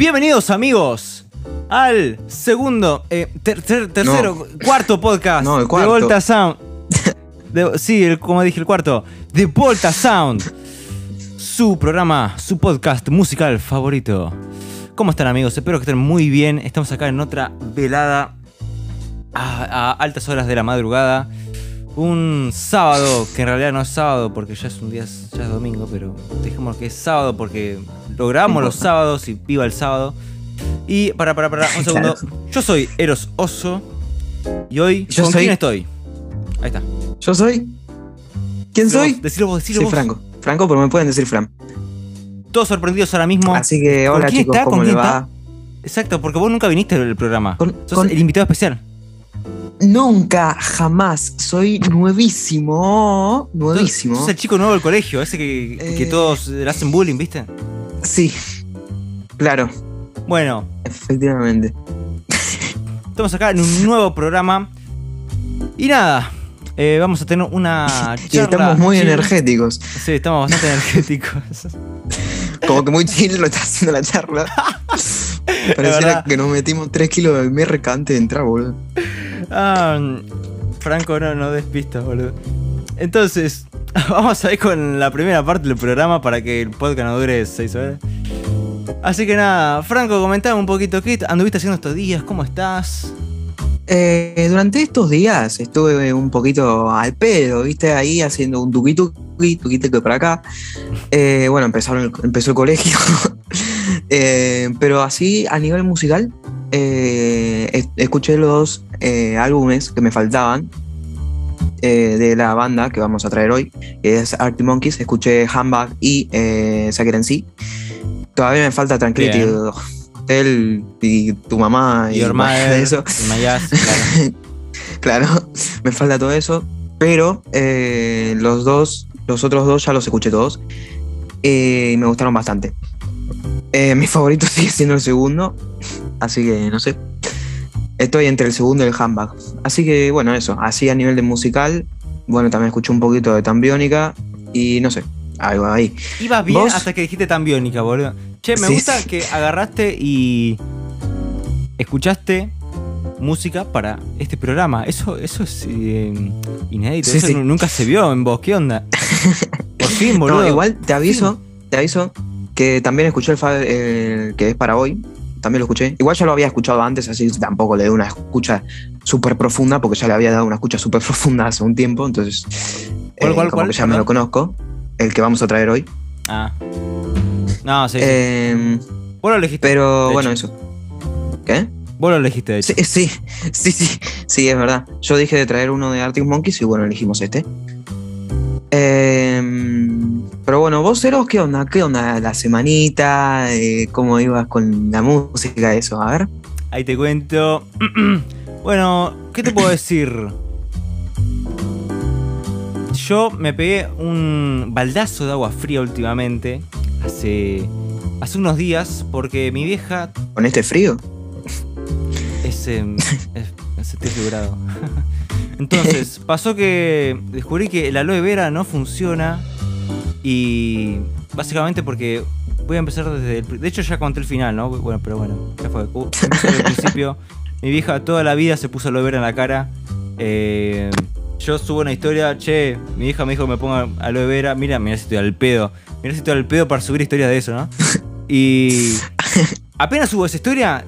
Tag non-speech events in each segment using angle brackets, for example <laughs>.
Bienvenidos amigos al segundo, eh, ter- ter- tercero, cuarto podcast No, el cuarto. de Volta Sound. De- sí, el- como dije, el cuarto. De Volta Sound. Su programa, su podcast musical favorito. ¿Cómo están amigos? Espero que estén muy bien. Estamos acá en otra velada a, a altas horas de la madrugada. Un sábado, que en realidad no es sábado porque ya es un día, ya es domingo, pero dejemos que es sábado porque lo grabamos los sábados y viva el sábado. Y para, para, para, un segundo. <laughs> Yo soy Eros Oso y hoy, Yo ¿con soy- quién estoy? Ahí está. ¿Yo soy? ¿Quién Decilo soy? vos, Decilo vos, decilo Soy vos. Franco. Franco, pero me pueden decir Fran. Todos sorprendidos ahora mismo. Así que, ¿Con hola quién chicos, está? ¿cómo ¿Con le quién va? Exacto, porque vos nunca viniste al programa. Con- Sos con- el invitado especial. Nunca, jamás. Soy nuevísimo. Nuevísimo. Sos el chico nuevo del colegio, ese que, que Eh. todos le hacen bullying, ¿viste? Sí. Claro, Bueno, efectivamente. estamos acá en un nuevo programa. Y nada, eh, vamos a tener una <laughs> Y charla. estamos muy chill. energéticos. Sí, estamos bastante energéticos. Como que muy chill lo está haciendo la charla. <laughs> Pareciera que nos metimos 3 kilos de merca antes de entrar, boludo. Ah, Franco, no, no des pistas, boludo. Entonces, <laughs> vamos a ir con la primera parte del programa para que el podcast no dure 6 horas. Así que nada, Franco, comentame un poquito qué anduviste haciendo estos días, cómo estás. Eh, durante estos días estuve un poquito al pedo, viste, ahí haciendo un tuqui tuqui, tuqui tuqui para acá. Eh, bueno, empezaron empezó el colegio. <laughs> Eh, pero así, a nivel musical, eh, es- escuché los eh, álbumes que me faltaban eh, de la banda que vamos a traer hoy, que es Arctic Monkeys. Escuché Handbag y eh, and Sea. Todavía me falta Tranquility Bien. Hotel y tu mamá y bueno, <laughs> Mother, eso. y claro. <laughs> Claro, me falta todo eso. Pero eh, los dos, los otros dos ya los escuché todos. y me gustaron bastante. Mi <laughs> favorito sigue siendo el segundo. Así que no sé. Estoy entre el segundo y el handbag. Así que bueno, eso. Así a nivel de musical. Bueno, también escuché un poquito de Tambiónica. Y no sé. Algo ahí. Ibas bien ¿Vos? hasta que dijiste tan biónica, boludo. Che, me Sí, gusta sí. que agarraste y escuchaste música para este programa. Eso, eso es eh, inédito. Sí, eso nunca se vio en vos. ¿Qué onda? <laughs> Por fin, boludo. No, igual te aviso. Te aviso. Que también escuché el, el que es para hoy. También lo escuché. Igual ya lo había escuchado antes, así tampoco le di una escucha súper profunda, porque ya le había dado una escucha súper <laughs> profunda hace un tiempo, entonces ¿Cuál, eh, cuál, como cuál? que ya me lo conozco. El que vamos a traer hoy. Ah. No, sí. sí. Eh, vos lo elegiste. pero bueno, hecho. eso. ¿Qué? Vos lo elegiste, de hecho. Sí, sí, <laughs> sí, sí, sí, es verdad. Yo dije de traer uno de Arctic Monkeys y bueno, elegimos este. Eh, pero bueno, vos, Eros, ¿qué onda? ¿Qué onda la semanita? Eh, ¿Cómo ibas con la música? Eso, a ver. Ahí te cuento. <clears throat> bueno, ¿qué te puedo <clears throat> decir? Yo me pegué un baldazo de agua fría últimamente. Hace, hace unos días. Porque mi vieja ¿Con este frío? es, em, <laughs> es, es 70 grado. <laughs> Entonces, <laughs> pasó que descubrí que el aloe vera no funciona. Y básicamente porque voy a empezar desde el. De hecho, ya conté el final, ¿no? Bueno, pero bueno, ya fue. Uh, desde el principio. Mi vieja toda la vida se puso aloe vera en la cara. Eh, yo subo una historia, che, mi hija me dijo que me ponga aloe vera. Mira, mira si estoy al pedo. Mira si estoy al pedo para subir historias de eso, ¿no? <laughs> Y apenas subo esa historia,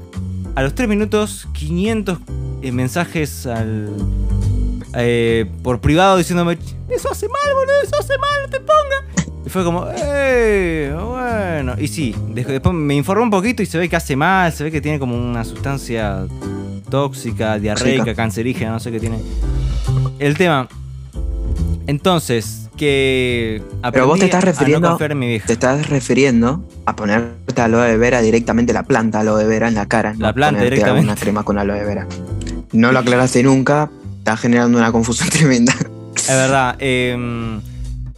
a los 3 minutos, 500 eh, mensajes al, eh, por privado diciéndome, eso hace mal, boludo, eso hace mal, no te pongas. Y fue como, eh, bueno. Y sí, de- después me informó un poquito y se ve que hace mal, se ve que tiene como una sustancia tóxica, diarreica, Rica. cancerígena, no sé qué tiene. El tema. Entonces, que. Pero vos te estás a refiriendo- no en mi vieja. Te estás refiriendo a ponerte aloe vera directamente la planta aloe vera en la cara. La no planta directamente. Una crema con aloe vera. No lo aclaraste nunca, está generando una confusión <laughs> tremenda. Es verdad. em,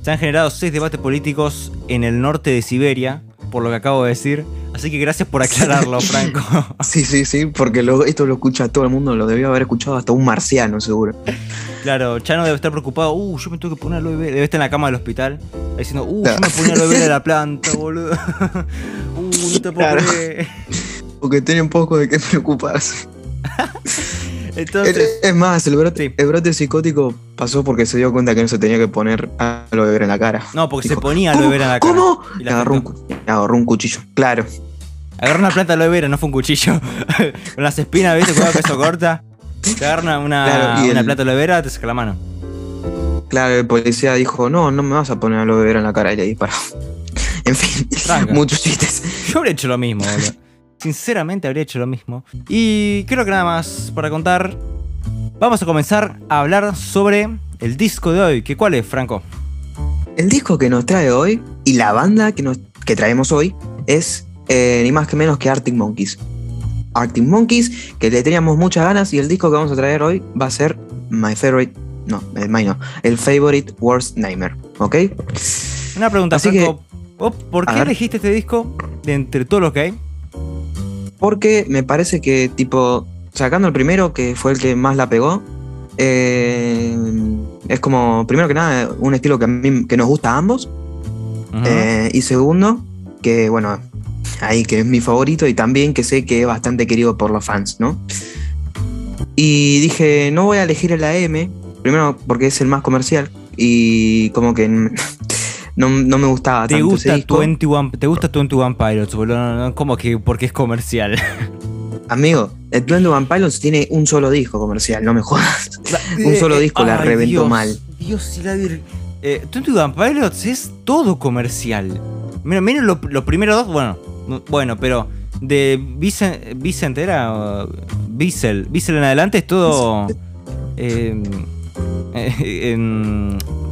se han generado seis debates políticos en el norte de Siberia, por lo que acabo de decir. Así que gracias por aclararlo, Franco. <laughs> Sí, sí, sí, porque lo- esto lo escucha todo el mundo, lo debió haber escuchado hasta un marciano, seguro. claro, Chano debe estar preocupado. Uh, yo me tengo que poner aloe vera. Debe estar en la cama del hospital. Diciendo, uh, Claro. yo me ponía aloe vera de la planta, boludo. <laughs> uh, no te puedo Claro. creer. que tiene un poco de qué preocuparse. Entonces, es, más, el brote, Sí. el brote psicótico pasó porque se dio cuenta que no se tenía que poner aloe vera en la cara. no, porque Dijo, se ponía aloe vera en la cara. ¿Cómo? Y la agarró, un, agarró un cuchillo. Claro. Agarró una planta de aloe vera, no fue un cuchillo. <laughs> Con las espinas, ¿viste? Cuidado que eso corta. Te agarra una, Claro, una el- planta de aloe vera, te saca la mano. Claro, el policía dijo, no, no me vas a poner aloe vera en la cara y le disparó. <laughs> En fin, Tranca. muchos chistes. Yo habría hecho lo mismo, boludo. Sinceramente habría hecho lo mismo. Y creo que nada más para contar. Vamos a comenzar a hablar sobre el disco de hoy. ¿Qué cuál es, Franco? El disco que nos trae hoy y la banda que, nos, que traemos hoy es eh, ni más que menos que Arctic Monkeys. Arctic Monkeys, que le teníamos muchas ganas y el disco que vamos a traer hoy va a ser My Favorite, no, el my no, el Favorite Worst Nightmare, ¿ok? Una pregunta, Así Franco. ¿Vos ¿Por qué elegiste este disco de entre todos los que hay? Porque me parece que, tipo, sacando el primero, que fue el que más la pegó, eh, es como, primero que nada, un estilo que, a mí, que nos gusta a ambos. Eh, y segundo, que bueno, ahí que es mi favorito y también que sé que es bastante querido por los fans, ¿no? Y dije, no voy a elegir el AM, primero porque es el más comercial y como que no, no me gustaba ¿Te tanto gusta, ese disco. 21, ¿Te gusta 21 Pilots, boludo? No, no, ¿Cómo que porque es comercial? <laughs> Amigo, el 21 Pilots tiene un solo disco comercial, no me jodas. <laughs> Un solo disco la Ay, reventó Dios, mal. Dios y la vir... Eh, 21 Pilots es todo comercial. Mira, miren lo- los primeros dos, bueno, no- bueno, pero de Vicent, Vicent era... uh, Bissell, Bissell en adelante es todo... eh, eh, em, <laughs>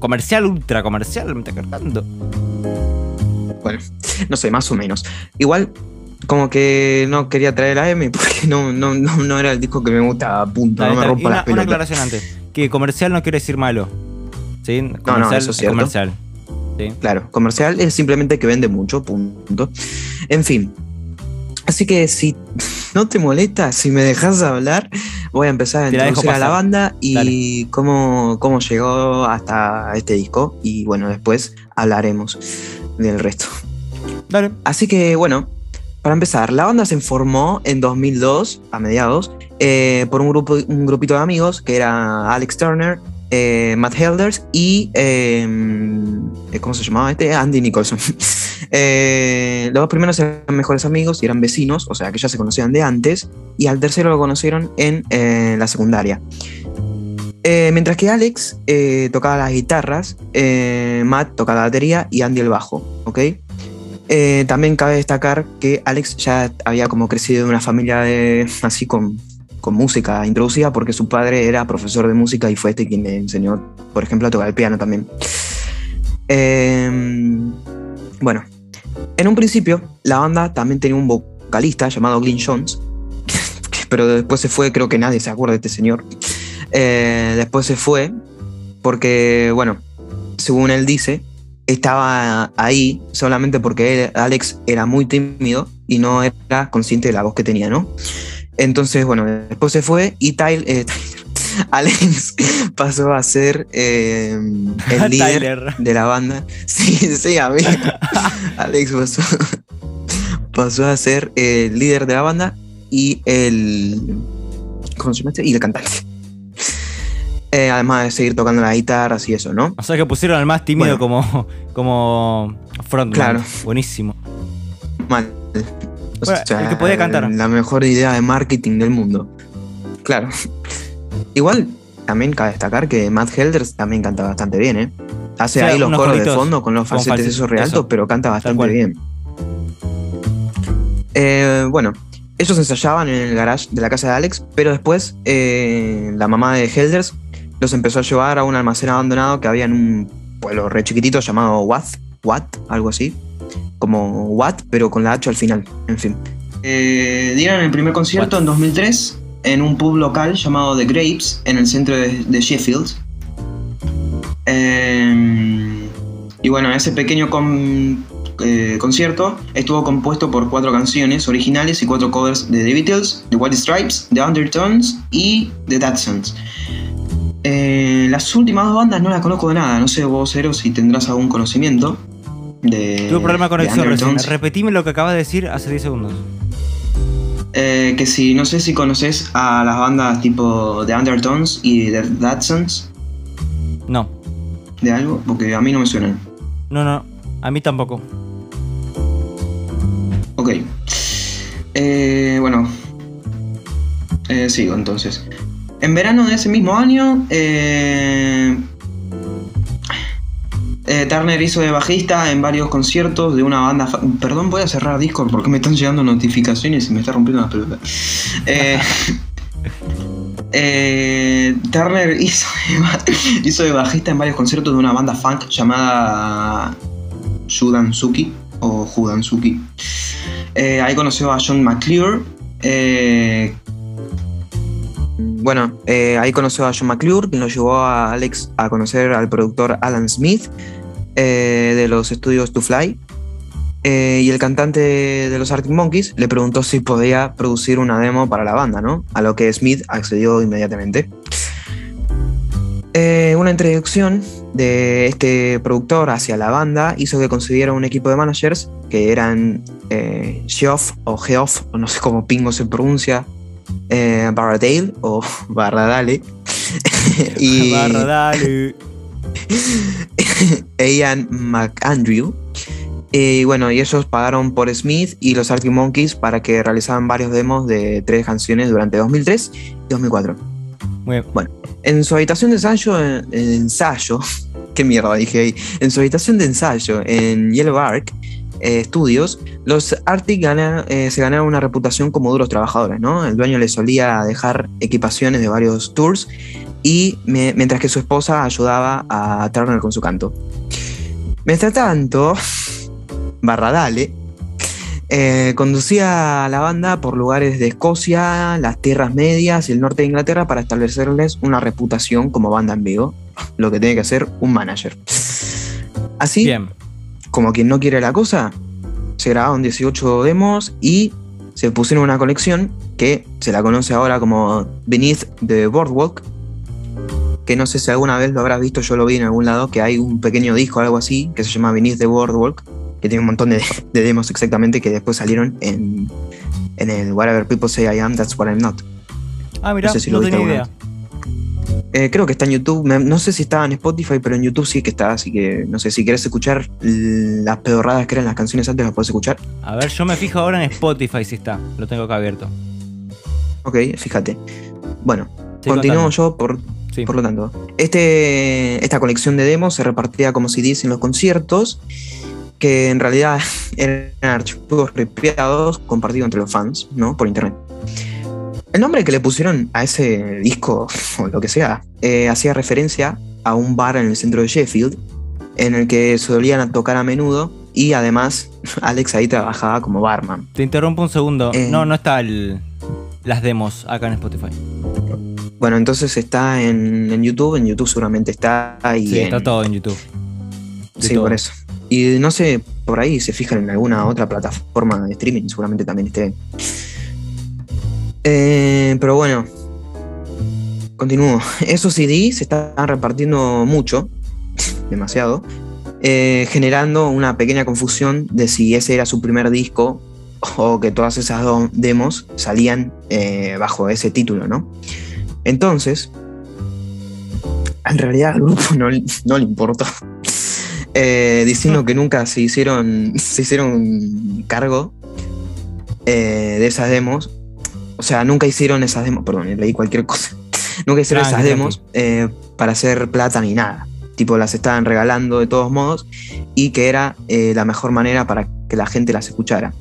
comercial, ultra comercial, me está cargando. Bueno, no sé, más o menos. Igual, como que no quería traer a M porque no, no, no, no era el disco que me gustaba, punto. Dale, no me rompa una, las una aclaración antes. Que comercial no quiere decir malo. ¿Sí? Comercial eso es es cierto. comercial. ¿Sí? Claro, comercial es simplemente que vende mucho, punto. En fin. Así que si no te molesta, si me dejas hablar, voy a empezar a Te la introducir a la banda y cómo, cómo llegó hasta este disco. Y bueno, después hablaremos del resto. Dale. Así que bueno, para empezar, la banda se formó en 2002, a mediados, eh, por un, grupo, un grupito de amigos que era Alex Turner, eh, Matt Helders y. eh, ¿Cómo se llamaba este? Andy Nicholson. <laughs> Eh, los dos primeros eran mejores amigos y eran vecinos, o sea que ya se conocían de antes, y al tercero lo conocieron en la secundaria. Mientras que Alex tocaba las guitarras, Matt tocaba la batería y Andy el bajo, ¿ok? También cabe destacar que Alex ya había como crecido en una familia de, así con, con música introducida porque su padre era profesor de música y fue este quien le enseñó, por ejemplo, a tocar el piano también. Eh, bueno, en un principio la banda también tenía un vocalista llamado Glyn Jones, <laughs> pero después se fue, creo que nadie se acuerda de este señor. Eh, después se fue porque, bueno, según él dice, estaba ahí solamente porque Alex era muy tímido y no era consciente de la voz que tenía, ¿no? Entonces, bueno, después se fue y Tyler, eh, Tyler, <laughs> Alex <laughs> pasó a ser eh, el <laughs> líder Tyler. de la banda. Sí, sí, amigo. Alex pasó, pasó a ser el líder de la banda y el. ¿Cómo se llama este? Y el cantante. Eh, además de seguir tocando las guitarras y eso, ¿no? O sea que pusieron al más tímido como, como frontman. Claro. Buenísimo. Mal. O Bueno, el que podía cantar. La mejor idea de marketing del mundo. Claro. <laughs> Igual, también cabe destacar que Matt Helders también canta bastante bien, ¿eh? Hace O sea, ahí los coros de fondo con los falsetes falsete, esos re altos, eso. pero canta bastante bien. Eh, bueno, ellos ensayaban en el garage de la casa de Alex, pero después eh, la mamá de Helders los empezó a llevar a un almacén abandonado que había en un pueblo re chiquitito llamado Watt, Watt, algo así. Como Watt, pero con la H al final, en fin. Eh, dieron el primer concierto en 2003 en un pub local llamado The Grapes, en el centro de, de Sheffield. Eh, y bueno, ese pequeño con- eh, concierto estuvo compuesto por cuatro canciones originales y cuatro covers de The Beatles, The White Stripes, The Undertones y The Datsuns. Eh, las últimas dos bandas no las conozco de nada, no sé vos, Cero, si tendrás algún conocimiento de. Tuve problema de conexión recién. Repetime lo que acabas de decir hace 10 segundos. Eh, que si, no sé si conoces a las bandas tipo The Undertones y The Datsuns. No. ¿De algo? Porque a mí no me suenan. No, no. A mí tampoco. Ok. Eh, bueno. Eh, sigo entonces. En verano de ese mismo año, eh, eh, Turner hizo de bajista en varios conciertos de una banda. Perdón, voy a cerrar Discord porque me están llegando notificaciones y me está rompiendo la pelota. Eh, <laughs> eh, Turner hizo de, <laughs> hizo de bajista en varios conciertos de una banda funk llamada Judansuki o Judansuki. Eh, ahí conoció a John McClure. eh, bueno, ahí conoció a John McClure, quien lo llevó a Alex a conocer al productor Alan Smith eh, de los estudios To Fly. Eh, y el cantante de los Arctic Monkeys le preguntó si podía producir una demo para la banda, ¿no? A lo que Smith accedió inmediatamente. Eh, una introducción de este productor hacia la banda hizo que consiguiera un equipo de managers que eran eh, Geoff o Geoff, o no sé cómo pingo se pronuncia, eh, <laughs> Barradale <laughs> o Barradale. y Barra, dale. <laughs> Ian McAndrew. Y bueno, y ellos pagaron por Smith y los Arctic Monkeys para que realizaran varios demos de tres canciones durante 2003 y 2004. Muy bien. En su habitación de ensayo, en, en ensayo, <laughs> qué mierda dije ahí, en su habitación de ensayo en Yellow Ark eh, Studios, los Arctic gana- eh, se ganaron una reputación como duros trabajadores, ¿no? El dueño les solía dejar equipaciones de varios tours y mientras que su esposa ayudaba a Turner con su canto. Mientras tanto, <laughs> Barradale eh, conducía a la banda por lugares de Escocia, las tierras medias y el norte de Inglaterra para establecerles una reputación como banda en vivo, lo que tiene que hacer un manager. Así. Como quien no quiere la cosa, se grabaron 18 demos y se pusieron una colección que se la conoce ahora como Beneath the Boardwalk, que no sé si alguna vez lo habrás visto, yo lo vi en algún lado, que hay un pequeño disco o algo así, que se llama Beneath the Boardwalk, que tiene un montón de, <laughs> de demos exactamente que después salieron en, en el Whatever People Say I Am, That's What I'm Not. Ah, mira, No sé si no lo tenía idea. Eh, creo que está en YouTube, no sé si estaba en Spotify, pero en YouTube sí que está, así que no sé si quieres escuchar las pedorradas que eran las canciones antes, las puedes escuchar. A ver, yo me fijo ahora en Spotify si está. Lo tengo acá abierto. Ok, fíjate. Bueno, Sí, continúo yo por, Sí. por lo tanto. Este, esta colección de demos se repartía como CDs en los conciertos, que en realidad <laughs> eran archivos ripiados compartidos entre los fans, ¿no? Por internet. El nombre que le pusieron a ese disco, <laughs> o lo que sea, eh, hacía referencia a un bar en el centro de Sheffield, en el que solían tocar a menudo, y además <laughs> Alex ahí trabajaba como barman. Te interrumpo un segundo. Eh. No, no está el, las demos acá en Spotify. Bueno, entonces está en, en YouTube, en YouTube seguramente está y Sí, en- está todo en YouTube. De Sí, todo. por eso. Y no sé, por ahí se fijan en alguna otra plataforma de streaming, seguramente también esté. Eh, pero bueno, continúo. <laughs> Esos CDs se están repartiendo mucho, <laughs> demasiado, eh, generando una pequeña confusión de si ese era su primer disco o que todas esas do- demos salían eh, bajo ese título, ¿no? Entonces, en realidad al grupo <laughs> no, no le importó. Eh, diciendo que nunca se hicieron, se hicieron cargo de esas demos. O sea, nunca hicieron esas demos, perdón, leí cualquier cosa. <laughs> Nunca hicieron Tranqui, esas demos eh, para hacer plata ni nada. Tipo, las estaban regalando de todos modos y que era eh, la mejor manera para que la gente las escuchara.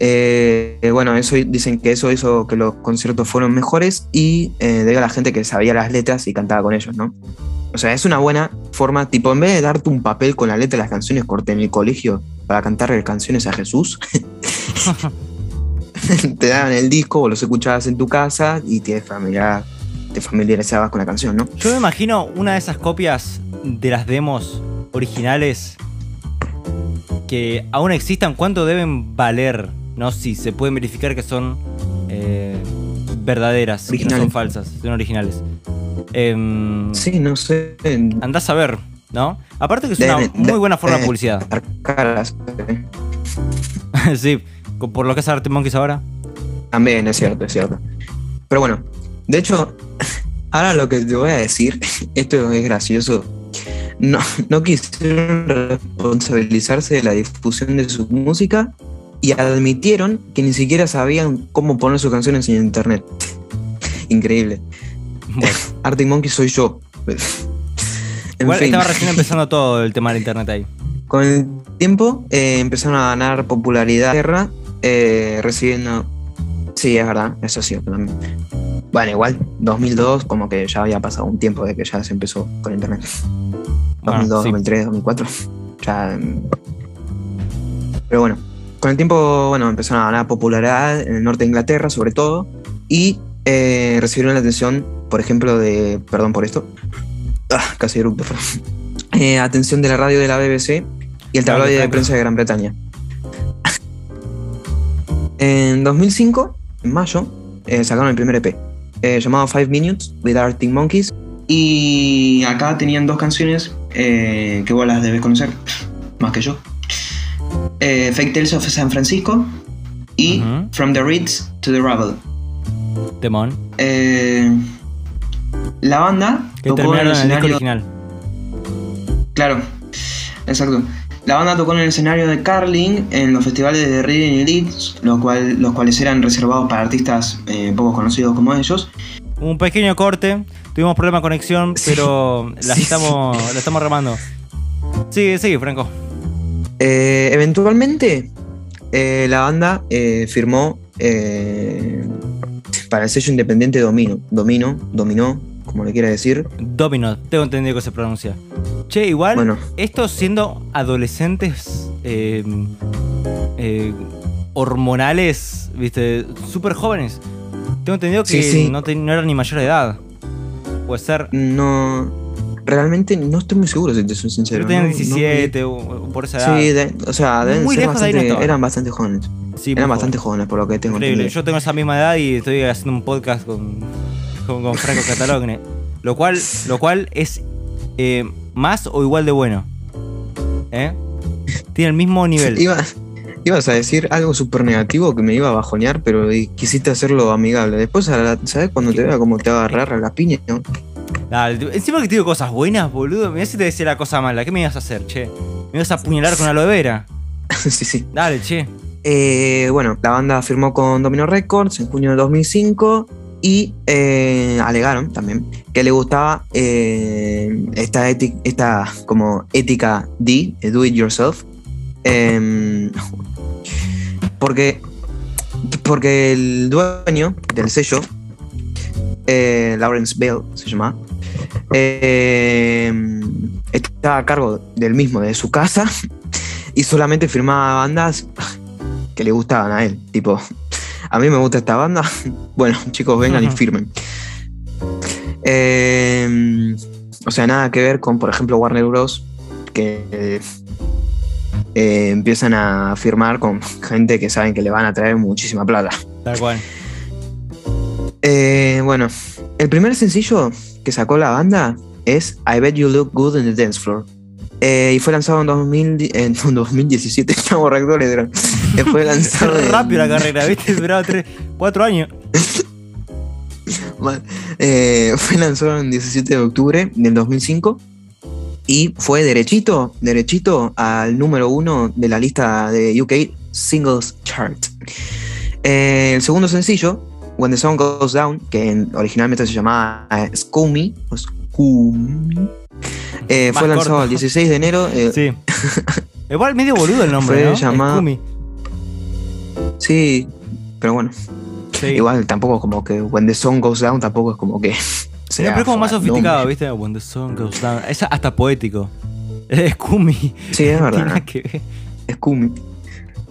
Eh, eh, bueno, eso dicen que eso hizo que los conciertos fueron mejores y eh, a la gente que sabía las letras y cantaba con ellos, ¿no? O sea, es una buena forma, tipo, en vez de darte un papel con la letra de las canciones corte en el colegio para cantarle canciones a Jesús, <laughs> <laughs> te daban el disco o los escuchabas en tu casa y te, familiar, te familiarizabas con la canción, ¿no? Yo me imagino una de esas copias de las demos originales que aún existan, ¿cuánto deben valer? ¿No? Si se pueden verificar que son eh, verdaderas, que no Originales. son falsas, son originales. Em, Sí, no sé. Andás a ver, ¿no? Aparte que es una muy buena forma de publicidad. caras, eh. <laughs> sí, por lo que es Arte Monkeys ahora. También es cierto, es cierto. Pero bueno, de hecho, <laughs> ahora lo que te voy a decir, <laughs> esto es gracioso. No, no quisieron responsabilizarse de la difusión de su música y admitieron que ni siquiera sabían cómo poner sus canciones en internet. <laughs> Increíble. Bueno, Arctic Monkey soy yo. Igual estaba recién empezando todo el tema del internet ahí. Con el tiempo eh, empezaron a ganar popularidad en guerra, eh, recibiendo... Sí, es verdad, eso sí. también. Bueno, igual, 2002, como que ya había pasado un tiempo de que ya se empezó con internet. 2002, sí. 2003, 2004. <laughs> Ya... mm. Pero bueno, con el tiempo, bueno, empezaron a ganar popularidad en el norte de Inglaterra, sobre todo, y eh, recibieron la atención, por ejemplo, de... Perdón por esto. <laughs> Ah, casi perdón. <laughs> Eh, atención de la radio de la BBC y el tabloide de prensa de Gran Bretaña. En 2005, en mayo, eh, sacaron el primer EP, eh, llamado Five Minutes with Arctic Monkeys. Y acá tenían dos canciones eh, que vos las debes conocer, <laughs> más que yo. Fake Tales of San Francisco y. From the Ritz to the Rubble. Temón. La banda Que tocó en el escenario original. Claro, exacto. La banda tocó en el escenario de Carling en los festivales de Reading y Leeds, lo cual, los cuales eran reservados para artistas eh, poco conocidos como ellos. Un pequeño corte. Tuvimos problema de conexión, Sí. pero <laughs> la Sí. estamos, la estamos remando. Sigue, sigue, Franco. Eh, eventualmente, eh, la banda eh, firmó eh, para el sello independiente Domino, Domino, Dominó, como le quiera decir. Domino, tengo entendido que se pronuncia. Che, igual, Bueno. estos siendo adolescentes eh, eh, hormonales, viste, súper jóvenes. Tengo entendido que Sí, sí. No, te- no eran ni mayor de edad. Puede ser. No, realmente no estoy muy seguro si te soy sincero. Pero tenían no- no 17 o, o por esa edad. sí, de- o sea, deben Muy ser lejos de ahí no bastante- eran bastante jóvenes. Sí, eran bastante jóvenes por lo que tengo Increíble. entendido. Yo tengo esa misma edad y estoy haciendo un podcast con, con, con Franco Catalogne. Lo cual, lo cual es eh, más o igual de bueno. ¿Eh? Tiene el mismo nivel. Iba, ibas a decir algo súper negativo que me iba a bajonear, pero quisiste hacerlo amigable. Después, ¿sabes cuando te vea cómo te va a agarrar a la piña? no? Dale, encima que te digo cosas buenas, boludo. Mirá si te decía la cosa mala. ¿Qué me ibas a hacer, che? ¿Me ibas a apuñalar con aloe vera? <laughs> sí, sí. Dale, che. Eh, bueno, la banda firmó con Domino Records en junio de 2005 y eh, alegaron también que le gustaba eh, esta, esta como ética D, eh, do it yourself. Em, porque, porque el dueño del sello, eh, Lawrence Bell se llama, eh, estaba a cargo del mismo, de su casa, <laughs> y solamente firmaba bandas que le gustaban a él. Tipo, a mí me gusta esta banda, <laughs> bueno, <laughs> chicos, vengan y firmen. Eh, o sea, nada que ver con, por ejemplo, Warner Bros. que eh, empiezan a firmar con <laughs> gente que saben que le van a traer muchísima plata. Tal cual. Eh, bueno, el primer sencillo que sacó la banda es I Bet You Look Good in the Dance Floor. Eh, y fue lanzado en, 2000, di- <laughs> en 2017, <laughs> estamos reactores. Eh, Fue <laughs> lanzado en- Rápido la carrera, ¿viste? Duraba 3, 4 años. Eh, fue lanzado el 17 de octubre del 2005 y fue derechito, derechito al número uno de la lista de UK Singles Chart. Eh, el segundo sencillo, When the Sun Goes Down, que en- originalmente se llamaba eh, Scoomy, Scoomy, eh, fue lanzado corto. el 16 de enero. eh, Sí. <laughs> Igual medio boludo el nombre, Fue ¿no? llamado- sí, pero bueno, Sí. igual tampoco como que When the Sun Goes Down tampoco es como que... Pero es como más sofisticado, ¿viste? When the sun goes down. Es hasta poético. <laughs> Es Scooby. Sí, es verdad. que ver. Scoomy.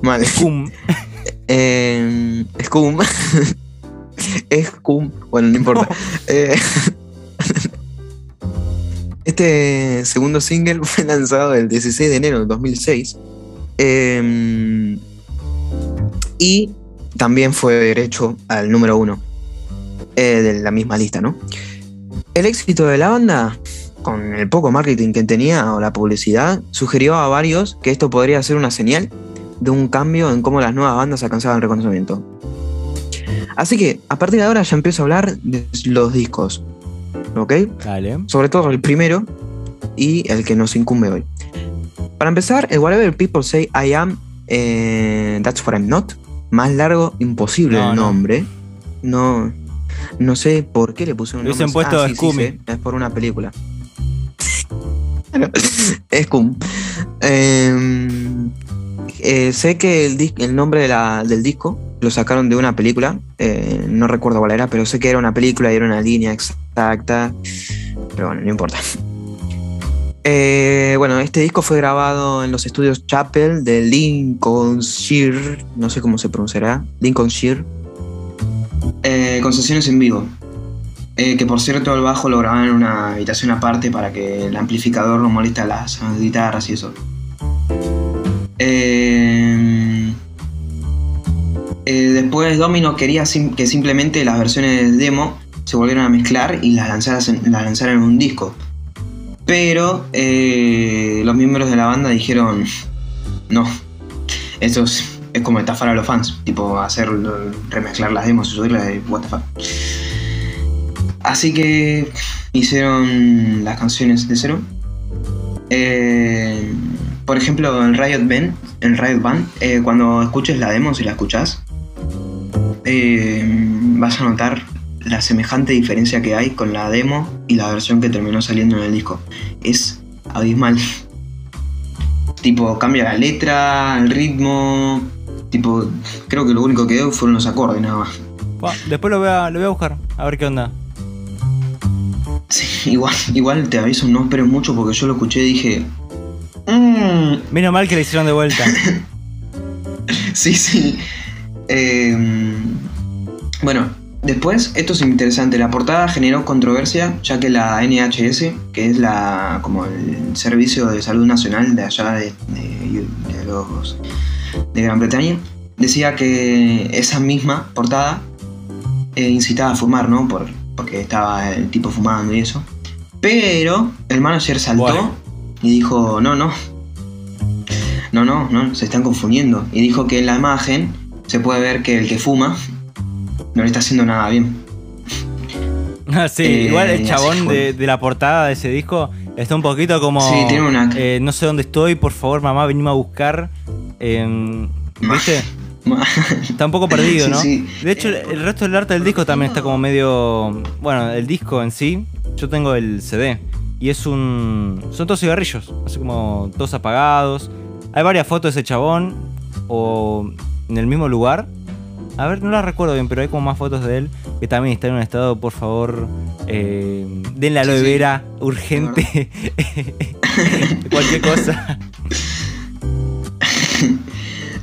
Mal. Scum. <laughs> Eh, Scum. Scum. Bueno, no importa. Eh, este segundo single <laughs> fue lanzado el 16 de enero de 2006. Eh, y también fue derecho al número uno eh, de la misma lista, ¿no? El éxito de la banda, con el poco marketing que tenía o la publicidad, sugirió a varios que esto podría ser una señal de un cambio en cómo las nuevas bandas alcanzaban reconocimiento. Así que a partir de ahora ya empiezo a hablar de los discos. ¿Ok? Dale. Sobre todo el primero y el que nos incumbe hoy. Para empezar, el Whatever People Say I Am, eh, That's What I'm Not. Más largo, imposible No, el no. nombre. No, no sé por qué le pusieron un nombre. puesto sí, sí, Scooby. sé, es por una película. <laughs> Scum. <laughs> Eh, eh, sé que el, nombre del disco lo sacaron de una película. eh, no recuerdo cuál era, pero sé que era una película y era una línea exacta. Pero bueno, no importa. Eh, bueno, este disco fue grabado en los estudios Chapel de Lincolnshire, no sé cómo se pronunciará, Lincolnshire. Eh, con sesiones en vivo. Que por cierto el bajo lo grababan en una habitación aparte para que el amplificador no moleste a las guitarras y eso. Eh, eh, después Domino quería que simplemente las versiones de demo se volvieran a mezclar y las lanzaran en, un disco. Pero eh, los miembros de la banda dijeron, no, eso es, como estafar a los fans, tipo hacer remezclar las demos y subirlas de what. Así que hicieron las canciones de cero. Eh, por ejemplo, en Riot Band, en Riot Band eh, cuando escuches la demo, si la escuchas, eh, vas a notar la semejante diferencia que hay con la demo y la versión que terminó saliendo en el disco. Es abismal. <laughs> tipo, cambia la letra, el ritmo. Tipo, creo que lo único que dio fueron los acordes nada más. Bueno, después lo voy, a, lo voy a buscar, a ver qué onda. Sí, <laughs> igual, igual te aviso, no esperes mucho porque yo lo escuché y dije. "Mm, Menos mal que le hicieron de vuelta. <laughs> sí, sí. Eh, bueno, después, esto es interesante. La portada generó controversia, ya que la NHS, que es la como el Servicio de Salud Nacional de allá de, de- de los de Gran Bretaña, decía que esa misma portada eh, incitaba a fumar, ¿no? Por, porque estaba el tipo fumando y eso. Pero el manager saltó Bueno. Y dijo, no, no. No, no, no, se están confundiendo. Y dijo que en la imagen se puede ver que el que fuma no le está haciendo nada bien. Ah, sí, Eh, igual el chabón de, de la portada de ese disco está un poquito como. Sí, tiene una- eh, no sé dónde estoy, por favor, mamá, venime a buscar. Em, ¿Viste? <laughs> Está un poco perdido, ¿no? sí. De hecho, el, el resto del arte del disco también está como medio. Bueno, el disco en sí, yo tengo el CD. Y es un. Son todos cigarrillos, así como todos apagados. Hay varias fotos de ese chabón, o en el mismo lugar. A ver, no las recuerdo bien, pero hay como más fotos de él que también está en un estado, por favor, eh, denle aloe Sí, sí. vera urgente. <laughs> Cualquier cosa. <laughs>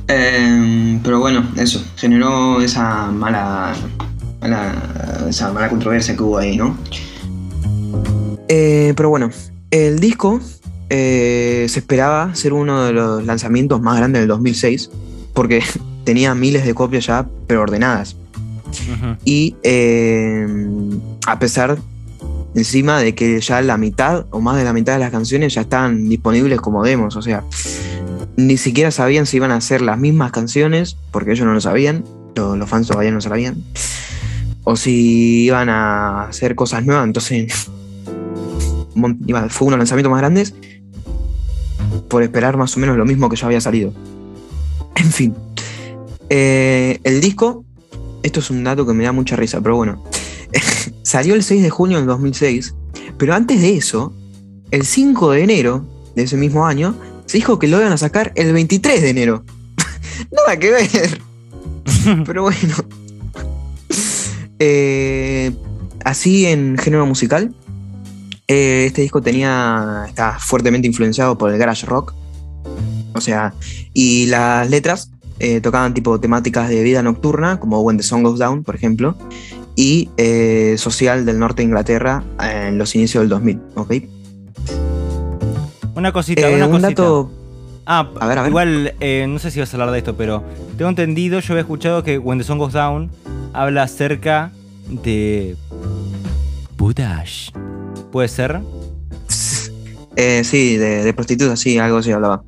Eh, pero bueno, eso, generó esa mala, mala- esa mala controversia que hubo ahí, ¿no? Eh, pero bueno, el disco eh, se esperaba ser uno de los lanzamientos más grandes del 2006, porque <laughs> tenía miles de copias ya preordenadas. Y eh, a pesar encima de que ya la mitad o más de la mitad de las canciones ya estaban disponibles como demos, o sea, ni siquiera sabían si iban a ser las mismas canciones, porque ellos no lo sabían, lo- los fans todavía no sabían, o si iban a hacer cosas nuevas, entonces fue uno de los lanzamientos más grandes por esperar más o menos lo mismo que ya había salido. En fin, eh, el disco esto es un dato que me da mucha risa, pero bueno. <laughs> Salió el 6 de junio del 2006, pero antes de eso, el 5 de enero de ese mismo año, se dijo que lo iban a sacar el 23 de enero. <laughs> Nada que ver. <laughs> Pero bueno. Eh, así en género musical, eh, este disco tenía. está fuertemente influenciado por el garage rock. O sea, y las letras eh, tocaban tipo temáticas de vida nocturna, como When the Sun Goes Down, por ejemplo, y eh, social del norte de Inglaterra en los inicios del 2000, ¿ok? Una cosita, una un cosita. dato... Ah, A ver, a ver. igual, no sé si vas a hablar de esto, pero tengo entendido, yo había escuchado que When the Sun Goes Down habla acerca de. Budash. ¿Puede ser? <laughs> eh, sí, de, de prostitutas, sí, algo así hablaba.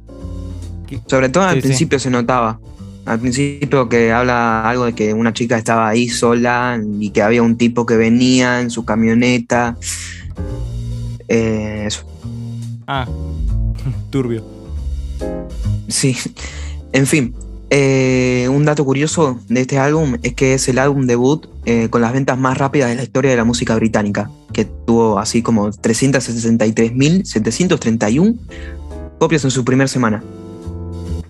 ¿Qué? Sobre todo al Sí, sí. principio se notaba. al principio que habla algo de que una chica estaba ahí sola y que había un tipo que venía en su camioneta. Eh, eso. Ah, <laughs> turbio. Sí. En fin, eh, un dato curioso de este álbum es que es el álbum debut eh, con las ventas más rápidas de la historia de la música británica, que tuvo así como 363.731 copias en su primera semana.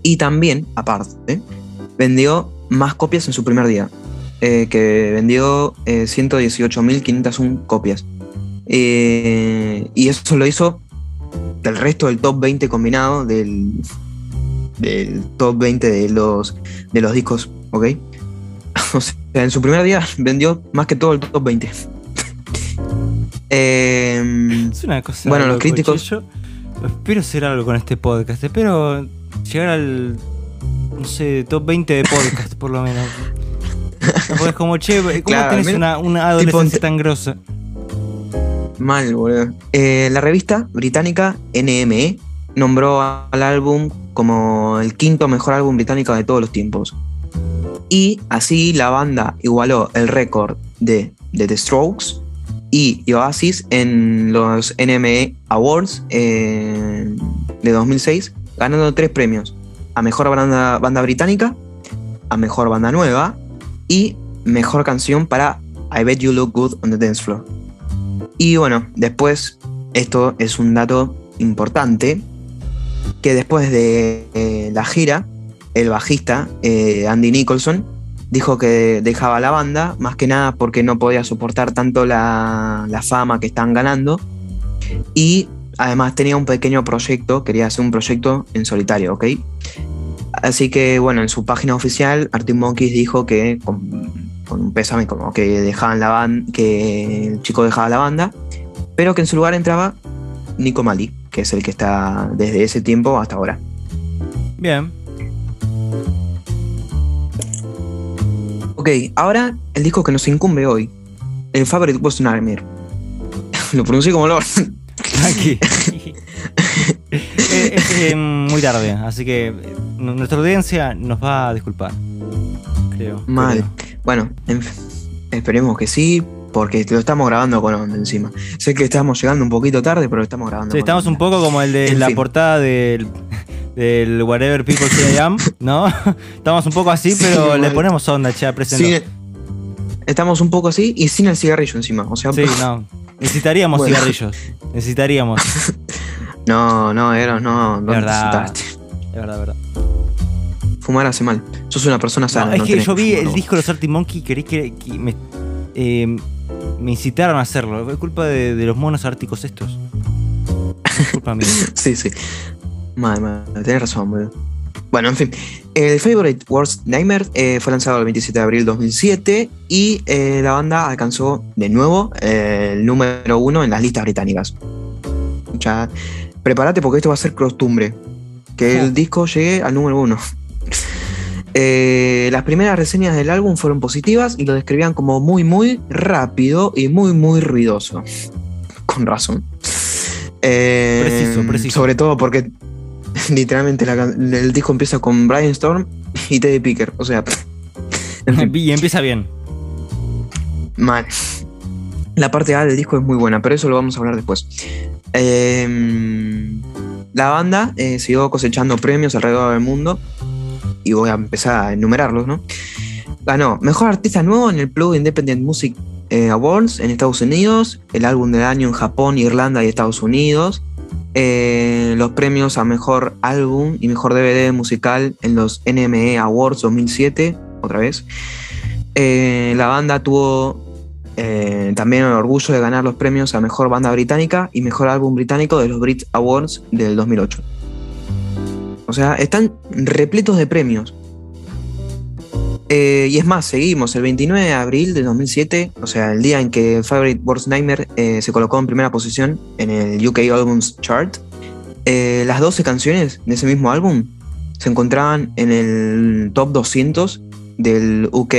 Y también, aparte, vendió más copias en su primer día, eh, que vendió 118.501 copias. y eso lo hizo del resto del top 20 combinado del, del top 20 de los, de los discos, ¿ok? <laughs> O sea, en su primer día vendió más que todo el top 20. <laughs> Em, es una cosa. Bueno, los críticos. Yo espero hacer algo con este podcast. Espero llegar al. No sé, top 20 de podcast, por lo menos. Porque es como, che, ¿cómo <laughs> tenés una, una adolescencia tan grosa? Mal, boludo. Eh, la revista británica NME nombró al álbum como el quinto mejor álbum británico de todos los tiempos. Y así la banda igualó el récord de, The Strokes y Oasis en los NME Awards eh, de 2006, ganando tres premios. A Mejor banda, banda Británica, a Mejor Banda Nueva y Mejor Canción para I Bet You Look Good on the Dance Floor. Y bueno, después, esto es un dato importante, que después de eh, la gira, el bajista eh, Andy Nicholson dijo que dejaba la banda, más que nada porque no podía soportar tanto la, fama que están ganando. Y además tenía un pequeño proyecto, quería hacer un proyecto en solitario, ¿ok? Así que bueno, en su página oficial, Arctic Monkeys dijo que con, un pésame como que dejaban la banda, que el chico dejaba la banda, pero que en su lugar entraba Nico Mali que es el que está desde ese tiempo hasta ahora. Bien. Ok, ahora el disco que nos incumbe hoy, el Favorite Was <laughs> Nightmare. Lo pronuncié como Lord. Aquí. <laughs> <laughs> es, eh, muy tarde, así que eh, nuestra audiencia nos va a disculpar. Creo. Mal. Bueno, esperemos que sí, porque lo estamos grabando con onda encima. Sé que estamos llegando un poquito tarde, pero lo estamos grabando. Sí, estamos un poco como el de la portada del, del Whatever People Say I Am, ¿no? <laughs> estamos un poco así, pero le ponemos onda, che, presente. estamos un poco así y sin el cigarrillo encima. O sea, sí, <laughs> no. Necesitaríamos cigarrillos. Necesitaríamos. <laughs> no, no, Eros, no. no verdad. Es verdad, es verdad. Fumar hace mal. Sos una persona sana. es que yo vi el disco de los Arctic Monkey y quería que, me, eh, me incitaron a hacerlo. Es culpa de, los monos árticos estos. Es culpa mía. <laughs> sí, sí. Madre, madre, tenés razón, boludo. Bueno, en fin. El Favorite Worst Nightmare eh, fue lanzado el 27 de abril de 2007 y eh, la banda alcanzó de nuevo eh, el número uno en las listas británicas. Ya, prepárate porque esto va a ser costumbre. Que el disco llegue al número uno. Eh, las primeras reseñas del álbum fueron positivas y lo describían como muy, muy rápido y muy, muy ruidoso. Con razón. Eh, preciso, preciso. Sobre todo porque <laughs> literalmente el disco empieza con Brian Storm y Teddy Picker. O sea. <laughs> y empieza bien. Mal. La parte A del disco es muy buena, pero eso lo vamos a hablar después. Em, la banda eh, siguió cosechando premios alrededor del mundo y voy a empezar a enumerarlos, ¿no? Ganó Mejor Artista Nuevo en el Plug Independent Music eh, Awards en Estados Unidos, el álbum del año en Japón, Irlanda y Estados Unidos, eh, los premios a Mejor Álbum y Mejor DVD musical en los NME Awards 2007, otra vez. Eh, la banda tuvo también el orgullo de ganar los premios a Mejor Banda Británica y Mejor Álbum Británico de los Brit Awards del 2008. O sea, están repletos de premios. Eh, y es más, seguimos. El 29 de abril de 2007, o sea, el día en que Favorite Worst Nightmare eh, se colocó en primera posición en el UK Albums Chart, eh, las 12 canciones de ese mismo álbum se encontraban en el top 200 del UK,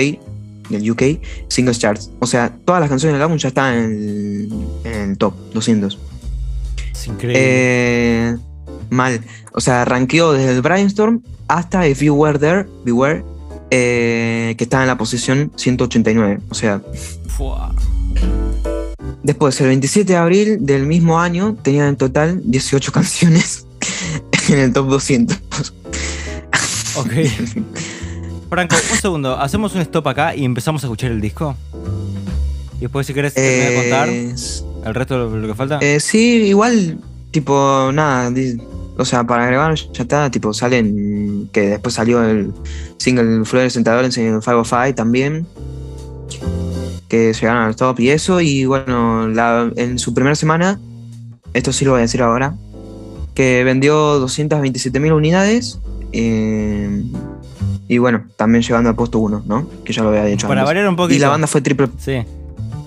del UK Singles Charts. O sea, todas las canciones del álbum ya están en el, top 200. Es increíble mal. O sea, arranqueó desde el Brainstorm hasta If You Were There, Beware, eh, que está en la posición 189. O sea, Fua. después, el 27 de abril del mismo año, tenía en total 18 <laughs> canciones en el top 200. Ok. Franco, un segundo. Hacemos un stop acá y empezamos a escuchar el disco. Y después, si querés, terminar de contar Eh, el resto de lo que falta. Eh, sí, igual, tipo, nada, o sea, para grabar ya está, tipo, salen, que después salió el single Flores Sentadores en 505 también, que llegaron al top y eso, y bueno, la- en su primera semana, esto sí lo voy a decir ahora, que vendió 227.000 unidades, eh, y bueno, también llegando al puesto 1, ¿no? Que ya lo había dicho Para antes. variar un poquito. Y la banda fue triple, Sí.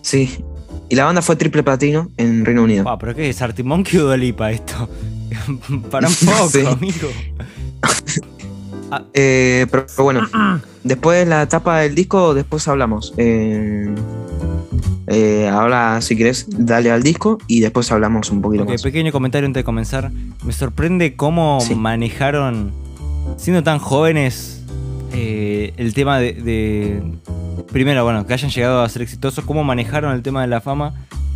sí, y la banda fue triple platino en Reino Unido. Wow, pero ¿qué es? ¿Artimonky o Dolipa esto? <laughs> Para un poco, Sí. amigo. <laughs> Eh, pero, pero bueno, después de la etapa del disco, después hablamos. Eh, eh, ahora, si querés, dale al disco y después hablamos un poquito Ok, más. pequeño comentario antes de comenzar. Me sorprende cómo Sí. manejaron, siendo tan jóvenes, el tema de, de- Primero, bueno, que hayan llegado a ser exitosos, cómo manejaron el tema de la fama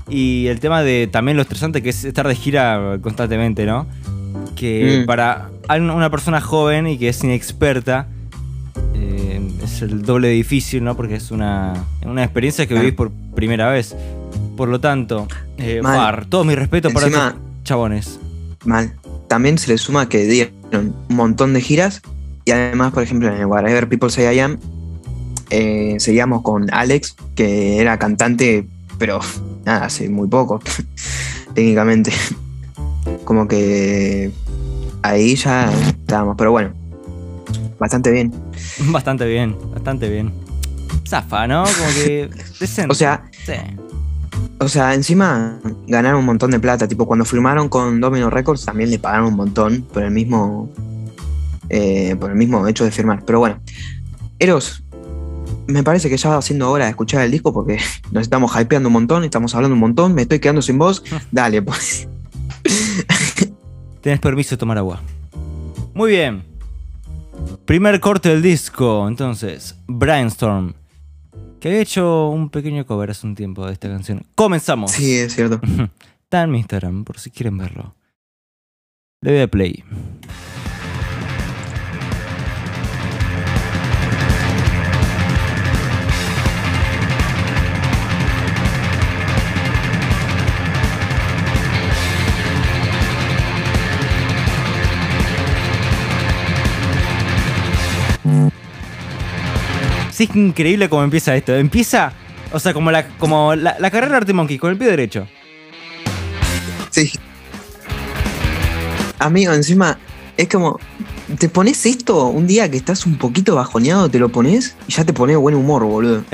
y el tema de también lo estresante que es estar de gira constantemente, ¿no? Que Mm. para una persona joven y que es inexperta, eh, es el doble de difícil, ¿no? Porque es una, una experiencia que vivís por primera vez. Por lo tanto, eh, Mal. Far, todo mi respeto para Encima- estos chabones. Mal. También se le suma que dieron un montón de giras y además, por ejemplo, en el Whatever People Say I Am, eh, seguíamos con Alex, que era cantante, pero nada, hace muy poco, <laughs> técnicamente. Como que ahí ya estábamos, pero bueno, bastante bien. <laughs> Bastante bien, bastante bien. Zafa, ¿no? Como que <laughs> decente. O sea, Sí. O sea, encima ganaron un montón de plata. Tipo, cuando firmaron con Domino Records también le pagaron un montón por el mismo. eh, por el mismo hecho de firmar. Pero bueno. Eros, me parece que ya va siendo hora de escuchar el disco porque <laughs> nos estamos hypeando un montón, estamos hablando un montón, me estoy quedando sin voz. <laughs> Dale, pues. <laughs> Tienes permiso de tomar agua. Muy bien. Primer corte del disco, entonces, Brainstorm. Que había hecho un pequeño cover hace un tiempo de esta canción. Comenzamos. Sí, es cierto. Está en mi Instagram, por si quieren verlo. Le doy a play. Sí, es increíble cómo empieza esto. Empieza, o sea, como la, como la, la carrera de Arte Monkey, con el pie derecho. Sí. Amigo, encima, es como. Te pones esto un día que estás un poquito bajoneado, te lo pones y ya te pone buen humor, boludo. <laughs>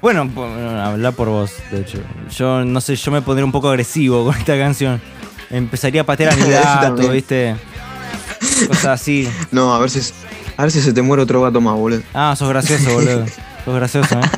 Bueno, po- habla por vos, de hecho. Yo no sé, yo me pondría un poco agresivo con esta canción. Empezaría a patear a mi <laughs> gato. ¿viste? Cosas así. No, a ver si, a ver si se te muere otro gato más, boludo. Ah, sos gracioso, <laughs> boludo. Sos gracioso, ¿eh?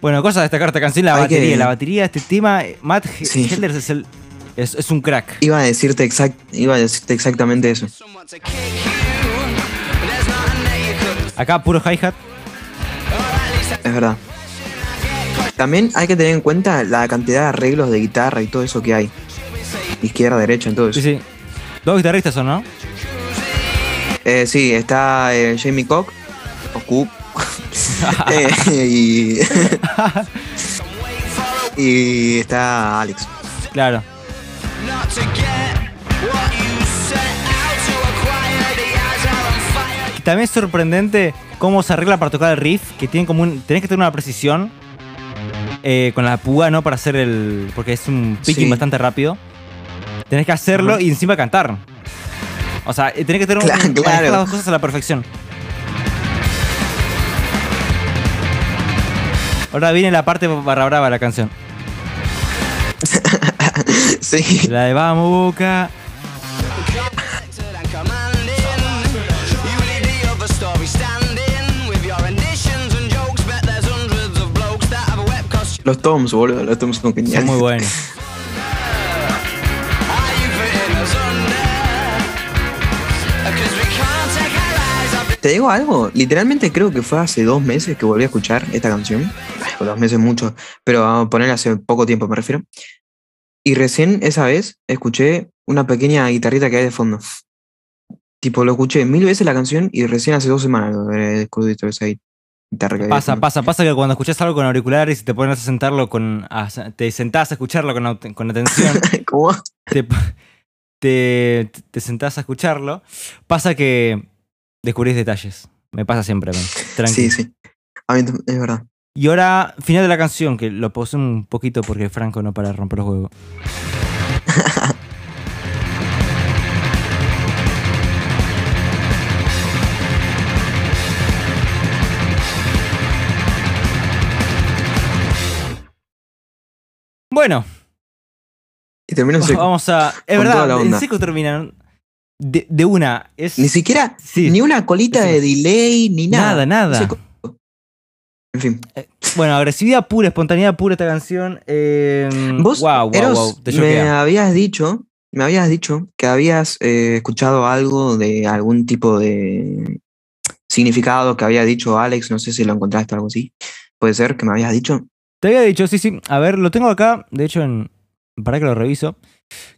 Bueno, cosa a destacar esta canción, la Hay batería. que- La batería de este tema, eh, Matt Sí. Helders es, el, es, es un crack. Iba a decirte, exact, iba a decirte exactamente eso. Acá puro hi-hat. Es verdad. También hay que tener en cuenta la cantidad de arreglos de guitarra y todo eso que hay. Izquierda, derecha, en todo eso. Sí, sí. Dos guitarristas son, ¿no? Eh, sí, está eh, Jamie Cock, o <laughs> eh, y, <laughs> <laughs> y está Alex. Claro. También es sorprendente cómo se arregla para tocar el riff, que tienen como un, tenés que tener una precisión eh, con la púa, ¿no? Para hacer el... porque es un picking Sí. bastante rápido. Tenés que hacerlo y encima cantar. O sea, eh, tenés que tener un, Claro, manejar claro. las dos cosas a la perfección. Ahora viene la parte barra brava de la canción. <laughs> Sí, La de Vamos Boca. Los Toms, boludo, los Toms son Son geniales. muy buenos. Te digo algo, literalmente creo que fue hace dos meses que volví a escuchar esta canción. Dos meses mucho, pero vamos a poner hace poco tiempo me refiero. Y recién esa vez escuché una pequeña guitarrita que hay de fondo. Tipo, lo escuché mil veces la canción y recién hace dos semanas lo he descubierto esa Pasa, pasa, pasa que cuando escuchás algo con auriculares y te pones a sentarlo con. a- te sentás a escucharlo con, con atención, <laughs> ¿Cómo? te, te, te sentás a escucharlo, pasa que descubrís detalles. Me pasa siempre a mí. Tranquilo. Sí, sí. A mí es verdad. Y ahora, final de la canción, que lo posé un poquito porque Franco no para romper los huevos. <laughs> Bueno, Y termino en seco. vamos a. Es verdad, en seco terminan. De, de una. Es, Ni siquiera, sí, ni una colita de delay, ni nada. nada, nada. En fin. Bueno, agresividad pura, espontaneidad pura esta canción. Eh, Vos, wow, wow, Eros, wow. Te me habías dicho, me habías dicho que habías eh, escuchado algo de algún tipo de significado que había dicho Alex, no sé si lo encontraste o algo así. Puede ser que me habías dicho. Te había dicho, sí, sí. A ver, lo tengo acá, de hecho, en, para que lo reviso.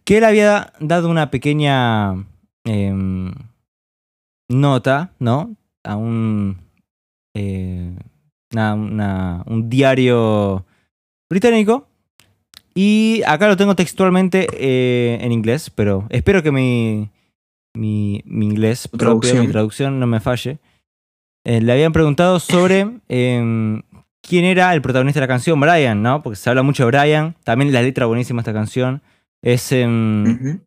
Que él había dado una pequeña em, nota, ¿no? A un. eh, una- una- un diario británico. Y acá lo tengo textualmente eh, en inglés, pero espero que mi, mi, mi inglés Tu propio, mi traducción. traducción no me falle. Eh, le habían preguntado sobre em, quién era el protagonista de la canción, Brian, ¿no? Porque se habla mucho de Brian. También la letra buenísima de esta canción. Es, Ujú.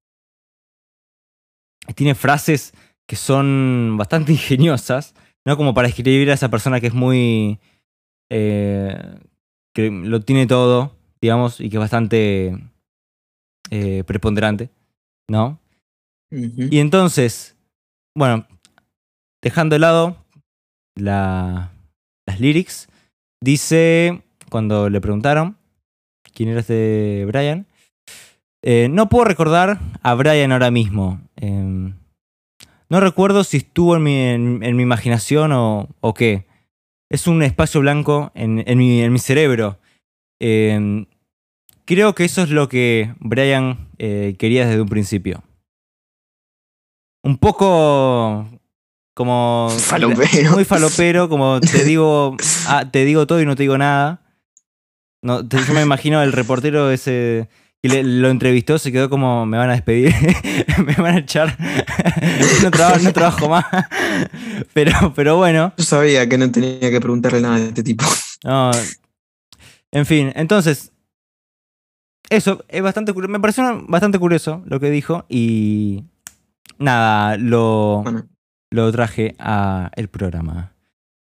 tiene frases que son bastante <laughs> ingeniosas, ¿no? Como para escribir a esa persona que es muy. eh, que lo tiene todo, digamos, y que es bastante eh, preponderante, ¿no? Y entonces, bueno, dejando de lado la- las lyrics, dice, cuando le preguntaron quién era este Brian, eh, no puedo recordar a Brian ahora mismo. Em, no recuerdo si estuvo en mi, en, mi imaginación o, o qué. Es un espacio blanco en, en mi cerebro. Em, creo que eso es lo que Brian eh, quería desde un principio. Un poco como... Falopero. Muy falopero, como te <laughs> digo, ah, te digo todo y no te digo nada. No, te- yo me imagino el reportero ese que le- lo entrevistó, se quedó como, me van a despedir, <laughs> me van a echar, <laughs> no, trabajo, no trabajo más. Pero, pero bueno, Yo sabía que no tenía que preguntarle nada a este tipo. no. En fin, entonces, eso es bastante curioso. Me pareció bastante curioso lo que dijo y nada, lo, Bueno, lo traje a el programa.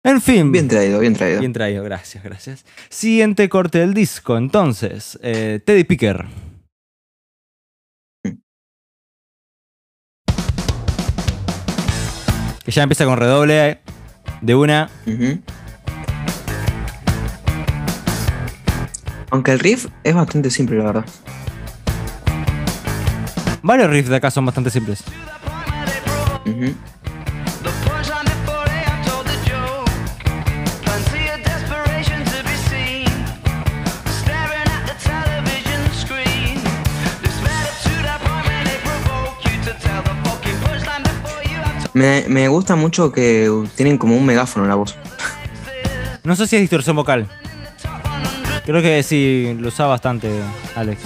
En fin. bien traído, bien traído. Bien traído, gracias, gracias. Siguiente corte del disco, entonces. eh, Teddy Picker. Que ya empieza con redoble eh, de una. Aunque el riff es bastante simple, la verdad. Varios riffs de acá son bastante simples. The Me, me gusta mucho que tienen como un megáfono en la voz. No sé si es distorsión vocal. Creo que sí, lo usaba bastante Alex.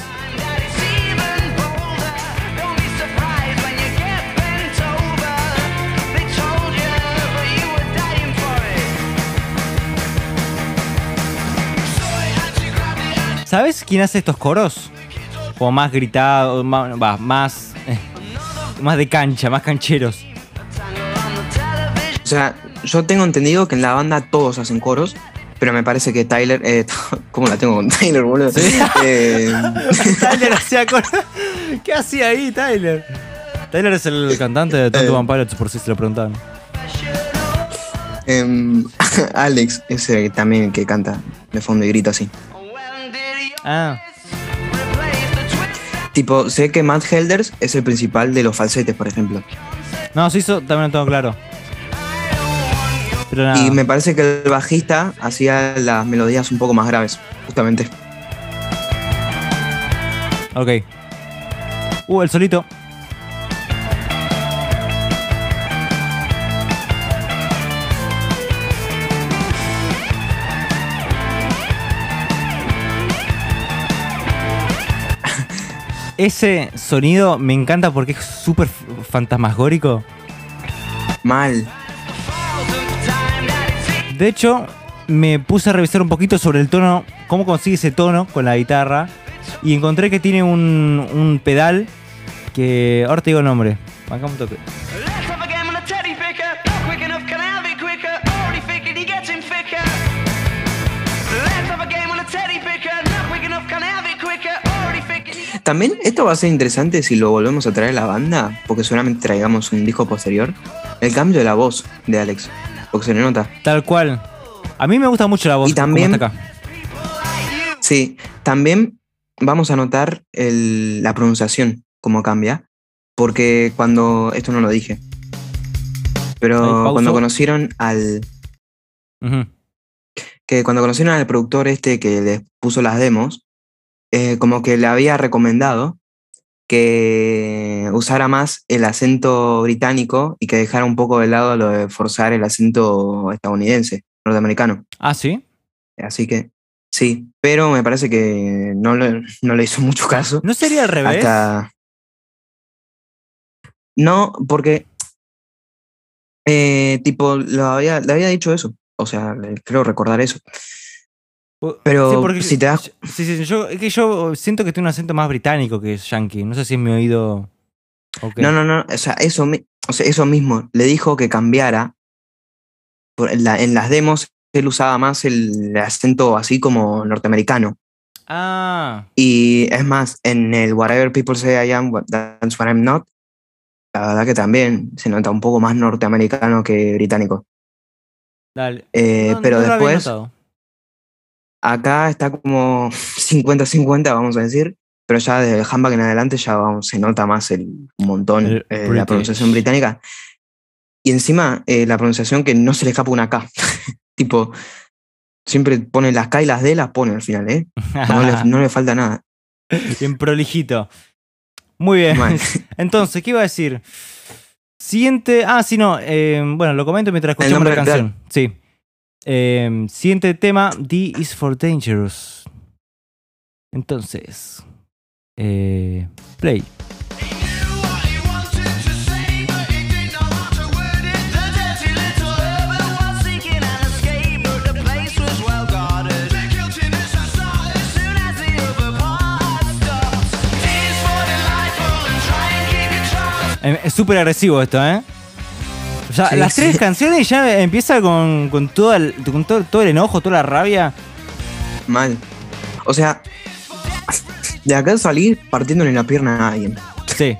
¿Sabes quién hace estos coros? Como más gritados, más, más, <laughs> más de cancha, más cancheros. Sea, yo tengo entendido que en la banda todos hacen coros, pero me parece que Tyler. Eh, <laughs> ¿Cómo la tengo con Tyler, boludo? Eh, <laughs> Tyler <laughs> hacía coros. ¿Qué hacía ahí, Tyler? Tyler es el cantante de Tonto Eh. Pilots, por si se lo preguntaban. em, Alex, ese también que canta de fondo y grita así. Ah. Tipo, sé que Matt Helders es el principal de los falsetes, por ejemplo. no, sí, eso también lo tengo claro. Pero nada. Y me parece que el bajista hacía las melodías un poco más graves, justamente. Ok. Uh, el solito. <laughs> Ese sonido me encanta porque es súper fantasmagórico. Mal. De hecho, me puse a revisar un poquito sobre el tono, cómo consigue ese tono con la guitarra. Y encontré que tiene un, un pedal que. Ahora te digo el nombre. Un toque. También esto va a ser interesante si lo volvemos a traer a la banda, porque seguramente traigamos un disco posterior. El cambio de la voz de Alex, porque se le nota. Tal cual. A mí me gusta mucho la voz. Y también- como está acá. Sí, también vamos a notar el- la pronunciación, cómo cambia, porque cuando, esto no lo dije, pero cuando conocieron al, que cuando conocieron al productor este que les puso las demos, eh, como que le había recomendado que usara más el acento británico y que dejara un poco de lado lo de forzar el acento estadounidense, norteamericano. Ah, sí. Así que sí, pero me parece que no le, no le hizo mucho caso. ¿No sería al revés? Hasta... No, porque eh, tipo, lo había, le había dicho eso. O sea, creo recordar eso. Po- pero porque si te das- Sí, sí, yo, es que yo siento que tiene un acento más británico que yankee. No sé si es mi oído. No, no, no. O sea, eso, mi- o sea, eso mismo. Le dijo que cambiara. En, la- en las demos, él usaba más el acento así como norteamericano. Ah, Y es más, en el Whatever People Say I Am, That's What I'm Not, la verdad que también se nota un poco más norteamericano que británico. dale. Eh, No, pero no después. Acá está como 50-50, vamos a decir. Pero ya desde handbag en adelante ya vamos, se nota más el montón eh, British. la pronunciación británica. Y encima eh, la pronunciación que no se le escapa una K. <laughs> tipo, siempre pone las K y las D las pone al final, ¿eh? No le, <laughs> no le falta nada. Bien prolijito. Muy bien. <laughs> Entonces, ¿qué iba a decir? Siguiente. Ah, sí, no. eh, bueno, lo comento mientras escuchamos la canción. Sí. Eh, siguiente tema: D is for Dangerous. Entonces. eh, play. Eh, Es súper agresivo esto, ¿eh? Ya, Sí, las tres canciones ya empieza con, con, todo, el, con todo, todo el enojo, toda la rabia. Mal. O sea, de acá salir partiéndole la pierna a alguien. Sí.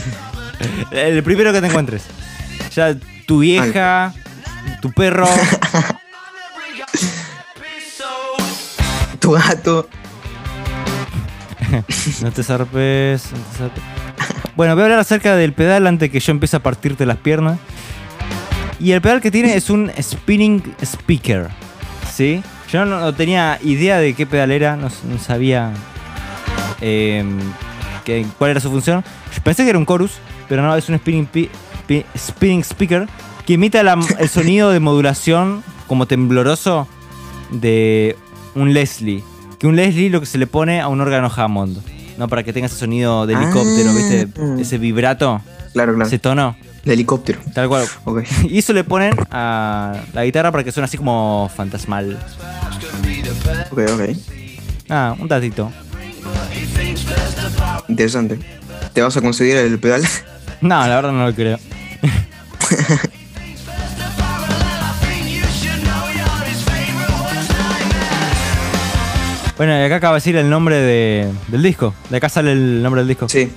<laughs> el primero que te encuentres. Ya tu vieja, tu perro. <laughs> Tu gato. <laughs> No te zarpes, no te zarpes. Bueno, voy a hablar acerca del pedal antes que yo empiece a partirte las piernas. Y el pedal que tiene es un spinning speaker. ¿Sí? Yo no, tenía idea de qué pedal era, no, sabía eh, cuál era su función. Pensé que era un chorus, pero no, es un spinning, pi- pi- spinning speaker que imita el sonido de modulación como tembloroso de un Leslie. Que un Leslie lo que se le pone a un órgano Hammond. ¿No? Para que tenga ese sonido de helicóptero, Ah. ¿viste? Ese vibrato, Claro, claro. ese tono. De helicóptero. Tal cual. Ok. <laughs> Y eso le ponen a la guitarra para que suene así como fantasmal. Ok, ok. Ah, un datito. Interesante. ¿Te vas a conseguir el pedal? <laughs> No, la verdad no lo creo. <laughs> Bueno, y acá acaba de decir el nombre de, del disco. De acá sale el nombre del disco. Sí.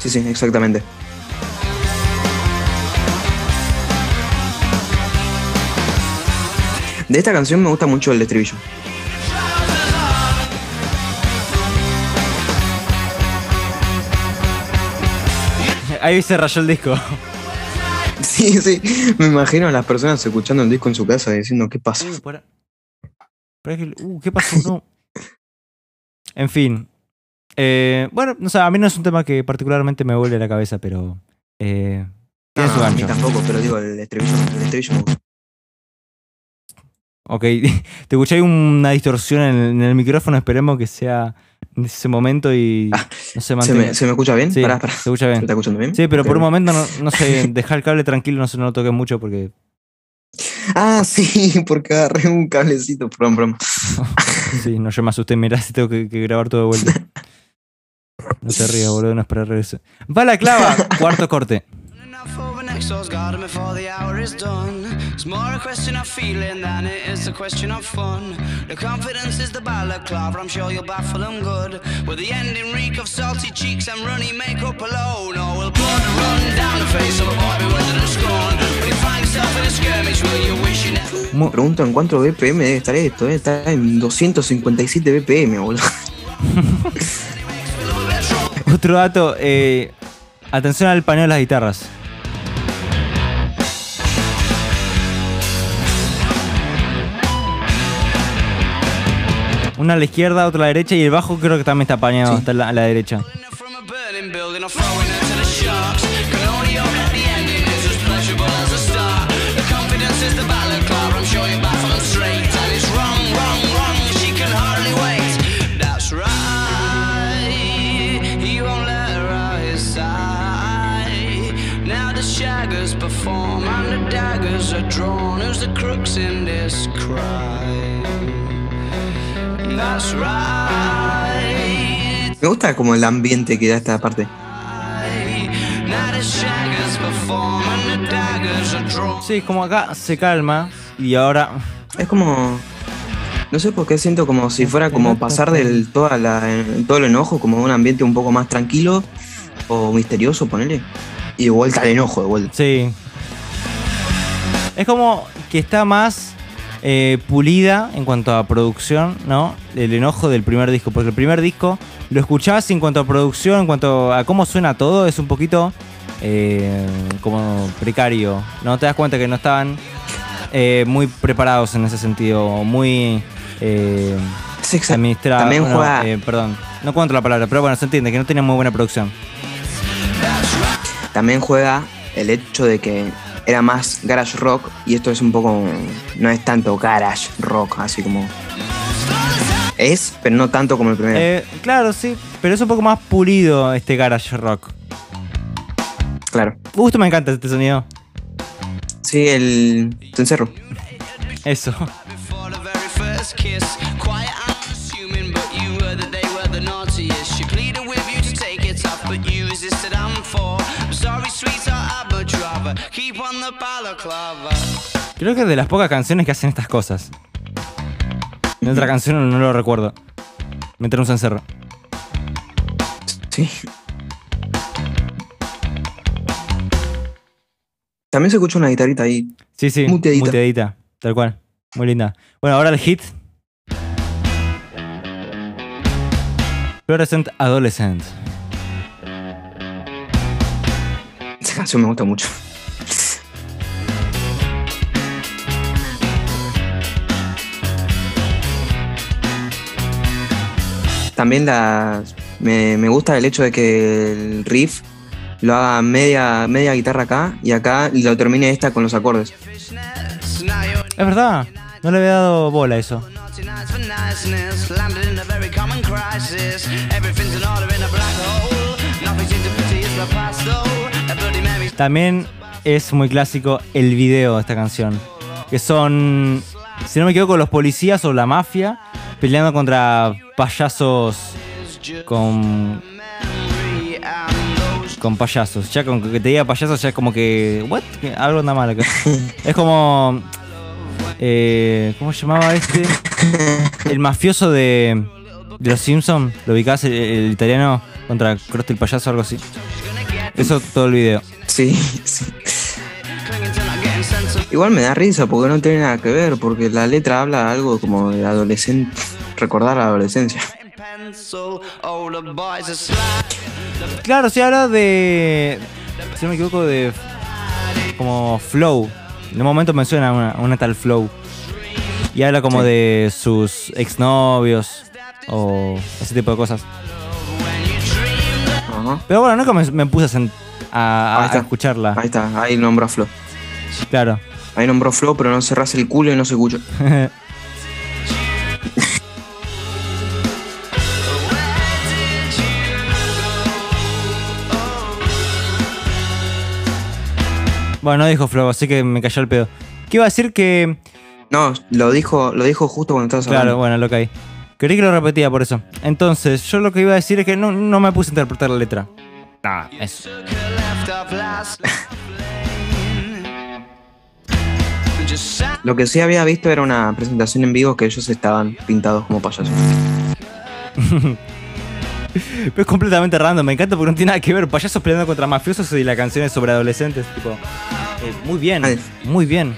Sí, sí, exactamente. De esta canción me gusta mucho el estribillo. Ahí se rayó el disco. Sí, sí. Me imagino a las personas escuchando el disco en su casa diciendo qué pasa que- uh, ¿Qué pasó? No. <laughs> En fin. Eh, bueno, no sé, a mí no es un tema que particularmente me vuelve la cabeza, pero. Eh, tiene su No, a mí tampoco, pero digo, el estribillo, el estribillo me gusta. Ok, <laughs> te escuché ahí una distorsión en el, en el micrófono, esperemos que sea en ese momento y no se ¿Se mantenga. me, ¿Se me escucha bien? Sí, Pará, pará. se escucha ¿Se bien. está escuchando bien? Sí, pero por un momento no, no sé, <laughs> dejar el cable tranquilo, no se no lo toques mucho porque Ah, <laughs> sí, porque agarré un cablecito. Perdón, perdón. sí, no yo me asusté, mirá si tengo que, que grabar todo de vuelta. <laughs> No te rías, boludo, no es para reírse. Va la clava, cuarto corte. Garden before the hour is done. It's more a question of feeling than it is a question of fun. The confidence is the balaclava, I'm sure you'll baffle them good. With the ending reek of salty cheeks and runny makeup alone. Oh, will blood run down the face of a boy bewildered and scorned? When you find yourself in a skirmish, will you wish you never Mu- Me pregunto en cuánto BPM debe estar esto. Está en 257 BPM, boludo. <laughs> Otro dato, eh, atención al paneo de las guitarras. Una a la izquierda, otra a la derecha y el bajo creo que también está apañado, Sí. la, a la derecha. Me gusta como el ambiente que da esta parte. Sí, como acá se calma y ahora... Es como. No sé por qué siento como si fuera como pasar del toda la, todo el enojo, como un ambiente un poco más tranquilo o misterioso, ponele. Y de vuelta al enojo, de vuelta. Sí. Es como que está más eh, pulida en cuanto a producción, ¿no? El enojo del primer disco. Porque el primer disco lo escuchás en cuanto a producción, en cuanto a cómo suena todo, es un poquito eh, como precario. ¿No? Te das cuenta que no estaban eh, muy preparados en ese sentido, muy eh, administrados. También juega- perdón, no encuentro la palabra, pero bueno, se entiende que no tenían muy buena producción. También juega el hecho de que era más garage rock y esto es un poco. No es tanto garage rock, así como. Es, pero no tanto como el primero. Eh, claro, sí, pero es un poco más pulido este garage rock. Claro. Justo me encanta este sonido. Sí, el. Cencerro. Eso. Creo que es de las pocas canciones que hacen estas cosas. En otra canción no lo recuerdo. Meter un cencerro. Sí. También se escucha una guitarrita ahí. Sí, sí. Muteadita. Muteadita. Tal cual. Muy linda. Bueno, ahora el hit. Fluorescent Adolescent. Esa canción me gusta mucho. También me, gusta el hecho de que el riff lo haga media, guitarra acá y acá lo termine esta con los acordes. Es verdad. No le había dado bola a eso. También es muy clásico el video de esta canción. Que son, si no me equivoco, los policías o la mafia peleando contra payasos con, con payasos. Ya con que te diga payasos ya es como que... ¿What? Algo anda mal acá. <laughs> Es como... eh, ¿Cómo se llamaba este? El mafioso de, de los Simpsons. ¿Lo ubicás? El, el italiano contra Krusty el payaso algo así. Eso todo el video. Sí, sí. Igual me da risa porque no tiene nada que ver, porque la letra habla algo como de adolescente, recordar la adolescencia. Claro, se habla de, si no me equivoco, de como Flow. En un momento menciona una, una tal Flow. Y habla como Sí. de sus exnovios o ese tipo de cosas. Pero bueno, nunca me, me puse a, a- a- Ahí está. a escucharla. Ahí está, ahí nombró a Flo. Claro. Ahí nombró Flo, pero no cerrás el culo y no se escucha. <laughs> bueno, no dijo Flow, así que me cayó el pedo. ¿Qué iba a decir que... No, lo dijo, lo dijo justo cuando estabas Claro, hablando. bueno, lo que hay. Creí que lo repetía por eso. Entonces, yo lo que iba a decir es que no, no me puse a interpretar la letra. Nada, eso. Lo que sí había visto era una presentación en vivo que ellos estaban pintados como payasos. <laughs> <laughs> Pero es completamente random, me encanta porque no tiene nada que ver. Payasos peleando contra mafiosos y la canción es sobre adolescentes. Tipo, eh, muy bien, Ay. muy bien.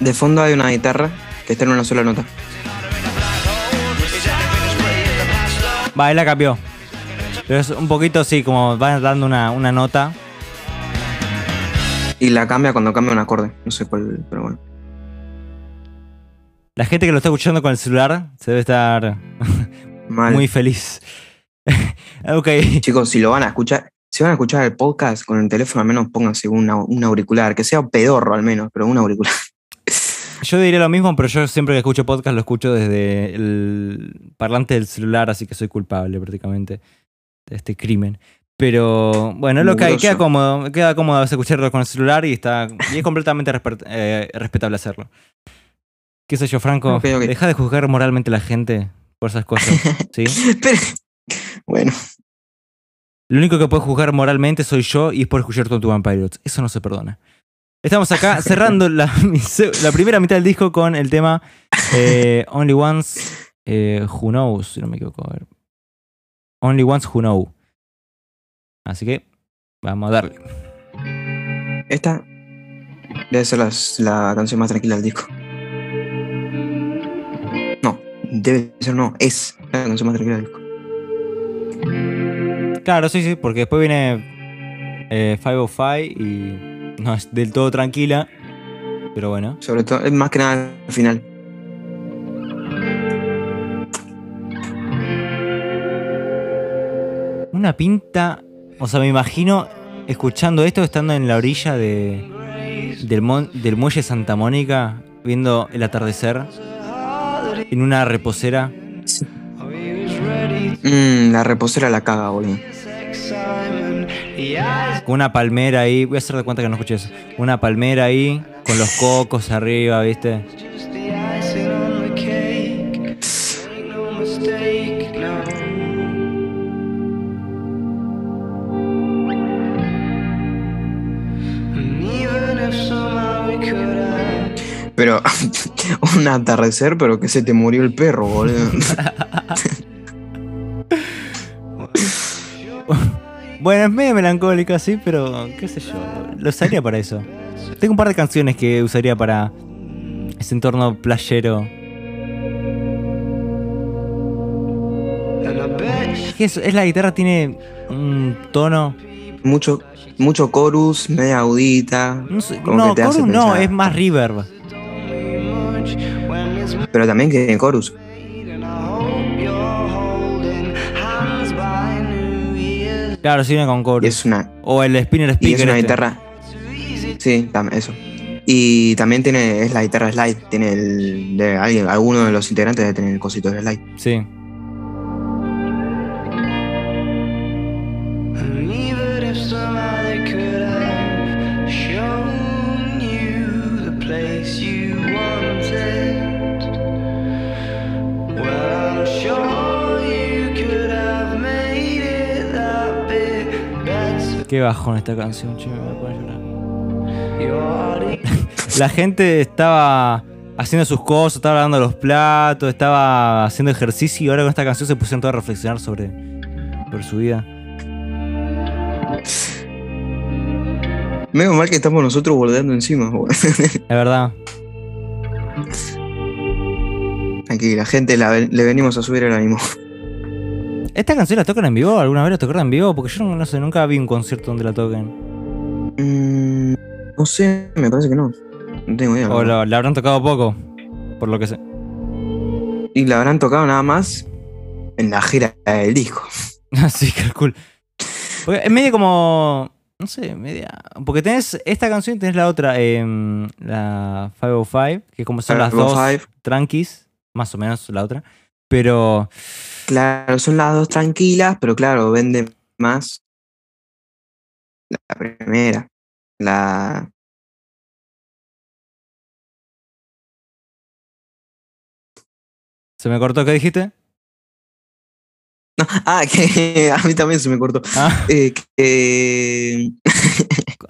De fondo hay una guitarra que está en una sola nota. Va, él la cambió. Pero es un poquito así, como va dando una, una nota. Y la cambia cuando cambia un acorde. No sé cuál, pero bueno. La gente que lo está escuchando con el celular se debe estar <laughs> Mal. muy feliz. <laughs> ok. Chicos, si lo van a escuchar, si van a escuchar el podcast con el teléfono, al menos pónganse un auricular, que sea pedorro al menos, pero un auricular. Yo diría lo mismo, pero yo siempre que escucho podcast lo escucho desde el parlante del celular, así que soy culpable prácticamente de este crimen. Pero bueno, es lo que hay, queda cómodo, queda cómodo escucharlo con el celular y está y es completamente eh, respetable hacerlo. ¿Qué sé yo, Franco? Deja de juzgar moralmente a la gente por esas cosas, <laughs> ¿sí? Pero- bueno, Lo único que puede juzgar moralmente soy yo y es por escuchar Tonto Vampires. Eso no se perdona. Estamos acá <laughs> cerrando la, la primera mitad del disco con el tema eh, Only Ones eh, Who Knows, si no me equivoco. A ver. Only Ones Who Know. Así que vamos a darle. esta debe ser las- la canción más tranquila del disco. No, debe ser, no, es la canción más tranquila del disco. Claro, sí, sí, porque después viene eh, 505 y no es del todo tranquila. Pero bueno. Sobre todo, es más que nada al final. Una pinta. O sea, me imagino escuchando esto estando en la orilla de, del, mon- del muelle Santa Mónica, viendo el atardecer en una reposera. Mm, la reposera la caga, boludo. Con una palmera ahí. Voy a hacer de cuenta que no escuché eso. Una palmera ahí, con los cocos arriba, ¿viste? Pero <laughs> un atardecer, pero que se te murió el perro, boludo. <laughs> Bueno, es medio melancólica, sí, pero qué sé yo. Lo usaría para eso. Tengo un par de canciones que usaría para ese entorno playero. Es que es, la guitarra tiene un tono. mucho, mucho chorus, media audita. No, sé, no, chorus no, es más reverb. Pero también que tiene Claro, sí viene con Y es una, O el spinner y speaker. es una este. guitarra. Sí, eso. Y también tiene, es la guitarra slide. Tiene el. De alguien, alguno de los integrantes debe tener el cosito de slide. Sí. Qué bajón esta canción, che, me voy a poner a llorar. <laughs> La gente estaba haciendo sus cosas, estaba lavando los platos, estaba haciendo ejercicio y ahora con esta canción se pusieron todos a reflexionar sobre, sobre su vida. Menos mal que estamos nosotros bordeando encima, <laughs> weón. Es verdad. Gente, la ven- le venimos a subir el ánimo. ¿Esta canción la tocan en vivo? ¿Alguna vez la tocaron en vivo? Porque yo no, no sé, nunca vi un concierto donde la toquen. Mm, no sé, me parece que no. No tengo idea. O la habrán tocado poco, por lo que sé. Y la habrán tocado nada más en la gira del disco. <laughs> Así, calculo. Porque es medio como. No sé, media. Porque tenés esta canción y tenés la otra, em, la 505, que como son las dos 505. tranquis, más o menos la otra. Pero. Claro, son las dos tranquilas, pero claro, vende más la primera. La. ¿Se me cortó? ¿Qué dijiste? No, ah, <laughs> que a mí también se me cortó. Ah, Eh, que,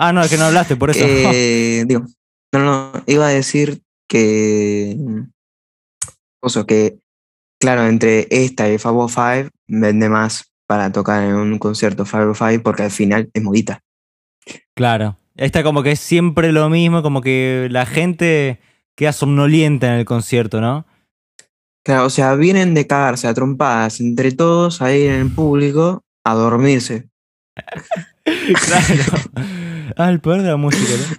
ah, no, es que no hablaste, por eso. <laughs> que- digo, no, no, iba a decir que. O sea, que, claro, entre esta y Fabo 5 vende más para tocar en un concierto Fabo 5 porque al final es modita. Claro. Esta como que es siempre lo mismo, como que la gente queda somnolienta en el concierto, ¿no? Claro, o sea, vienen de cagarse a trompadas entre todos ahí en el público a dormirse. <laughs> Claro. Ah, el poder de la música, ¿no?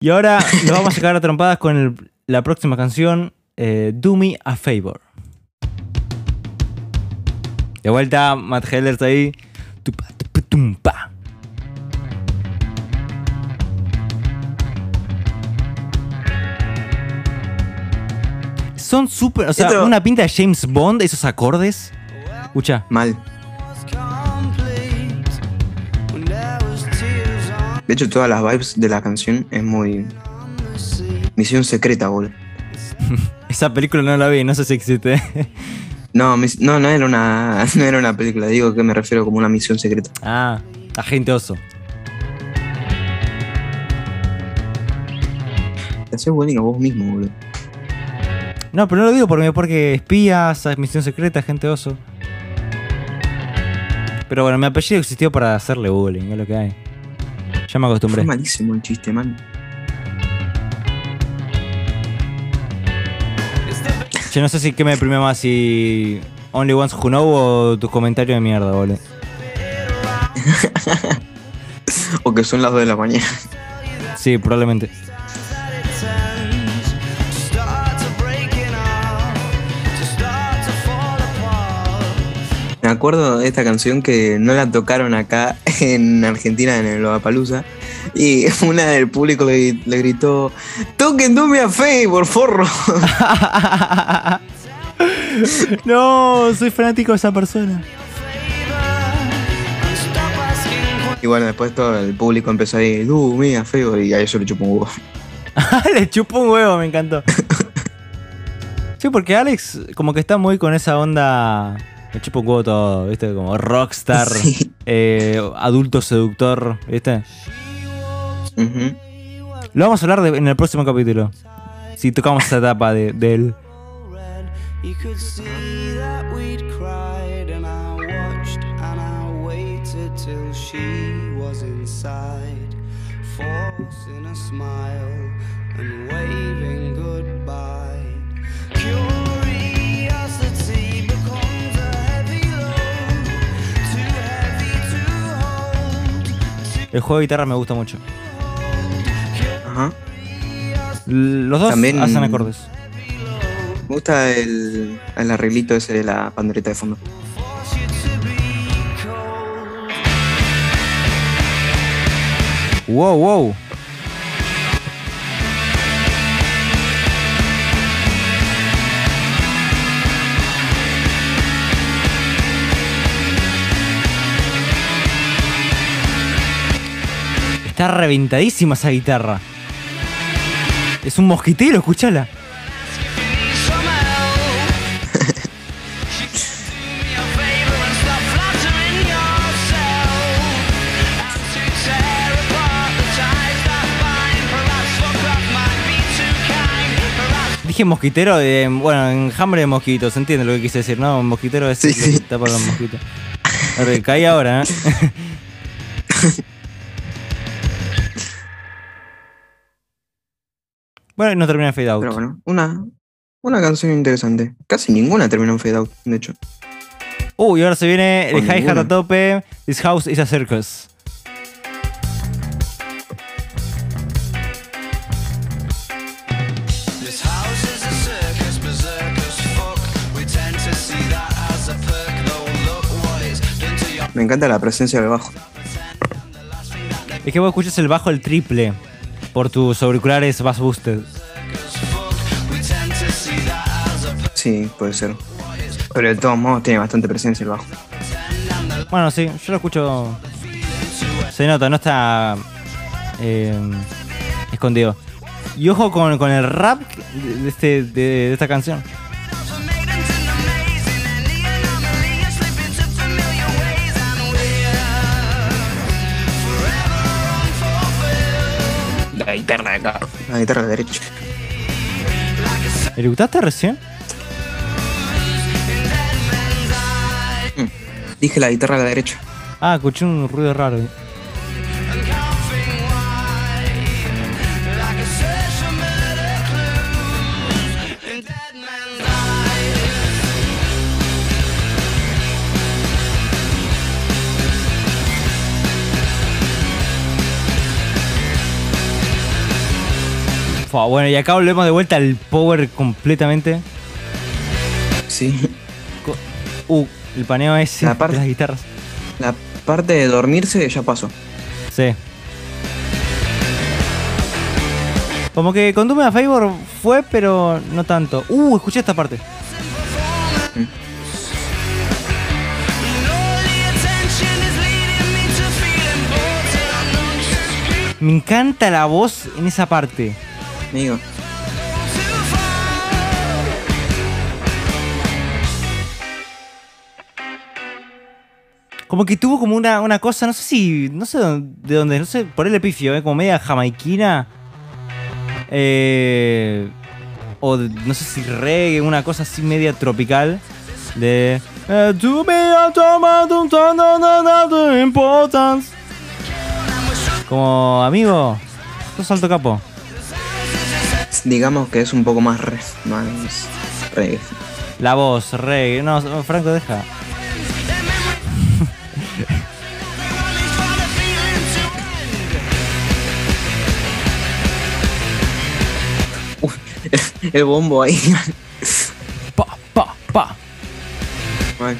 Y ahora nos vamos a cagar a trompadas con el- la próxima canción, eh, Do Me a Favor. De vuelta, Matt Hellers ahí. Tupa, tupa, tumpa. Son súper. O sea, Esto- una pinta de James Bond, esos acordes. Escucha. Mal. De hecho, todas las vibes de la canción es muy. Misión secreta, boludo. <laughs> Esa película no la vi, no sé si existe. <laughs> No, mis- no, no era una, <laughs> no era una película, digo que me refiero como una misión secreta. Ah, agente oso. Te haces bueno vos mismo, boludo. No, pero no lo digo por mí, porque espías, misión secreta, agente oso. Pero bueno, mi apellido existió para hacerle bullying, es lo que hay. Ya me acostumbré. Fue malísimo el chiste, man. Yo no sé si qué me deprime más, si Only Ones Who Know o tus comentarios de mierda, boludo. <laughs> O que son las 2 de la mañana. Sí, probablemente. Me acuerdo de esta canción que no la tocaron acá en Argentina, en el Lollapalooza. Y <laughs> una del público le, le gritó: ¡Toquen Do Me a Favor, forro! <laughs> no, soy fanático de esa persona. Y bueno, después todo el público empezó ahí: Do Me a Favor. Y a eso le chupó un huevo. <laughs> Le chupo un huevo, me encantó. Sí, porque Alex como que está muy con esa onda... Le chupo un huevo todo, ¿viste? Como rockstar, Sí. eh, adulto seductor, ¿viste? Lo vamos a hablar de- en el próximo capítulo. Si tocamos esa etapa de, de él. You could see that we'd cried, and I watched and I waited till she was inside, forcing a smile and waving goodbye. Curiosity becomes a heavy load, too heavy to hold. El juego de guitarra me gusta mucho. Ajá. Los dos También- hacen acordes. Me gusta el, el arreglito ese de la pandereta de fondo. Wow, wow. Está reventadísima esa guitarra. Es un mosquitero, escúchala. Dije mosquitero, eh, bueno, enjambre de mosquitos, entiende lo que quise decir, ¿no? Mosquitero es Sí, sí. tapa los mosquitos. Caí ahora, ¿eh? <laughs> Bueno, y no termina en fade out. Pero bueno, una, una canción interesante. Casi ninguna terminó en fade out, de hecho. Uh, y ahora se viene el hi-hat a tope. This house is a circus. Me encanta la presencia del bajo. Es que vos escuchas el bajo el triple por tus auriculares bass boosted. Sí, puede ser. Pero de todos modos tiene bastante presencia el bajo. Bueno, sí, yo lo escucho. Se nota, no está eh, escondido. Y ojo con, con el rap de, este, de, de esta canción. Guitarra de acá. La guitarra de derecha. ¿Eructaste recién? Dije la guitarra a la derecha. Ah, escuché un ruido raro. Bueno, y acá volvemos de vuelta al power completamente. Sí. Uh, el paneo ese La parte- de las guitarras. La parte de dormirse ya pasó. Sí. Como que con Doom a Favor fue, pero no tanto. Uh, escuché esta parte. Not Me encanta la voz en esa parte. Amigo. too far. Como que tuvo como una, una cosa, no sé si. No sé de dónde, no sé, por el epifio, ¿eh? como media jamaiquina. Eh, o no sé si reggae, una cosa así media tropical. De. eh. Como, amigo, sos alto capo. Digamos que es un poco más re, más reggae. La voz, reggae. No, Franco, deja. <laughs> El bombo ahí. Pa, pa, pa. Mal.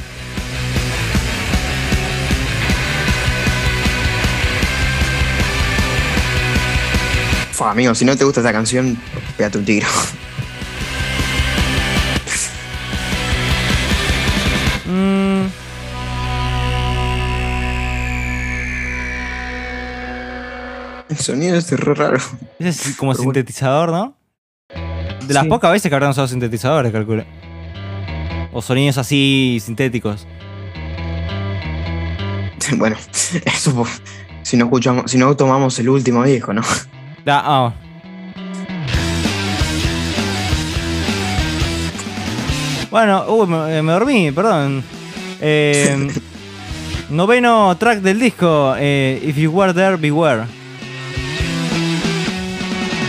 Fua, amigo, si no te gusta esta canción, pégate un tiro. Mm, El sonido es re raro. ese es como Pero bueno. sintetizador, ¿no? De las Sí. pocas veces que habrán usado sintetizadores, calculo. O sonidos así sintéticos. <laughs> Bueno, <laughs> eso si no escuchamos, si no tomamos el último disco, ¿no? Ah, ah. Bueno, uy, me, me dormí, perdón. Eh, noveno track del disco, eh, If You Were There, Beware.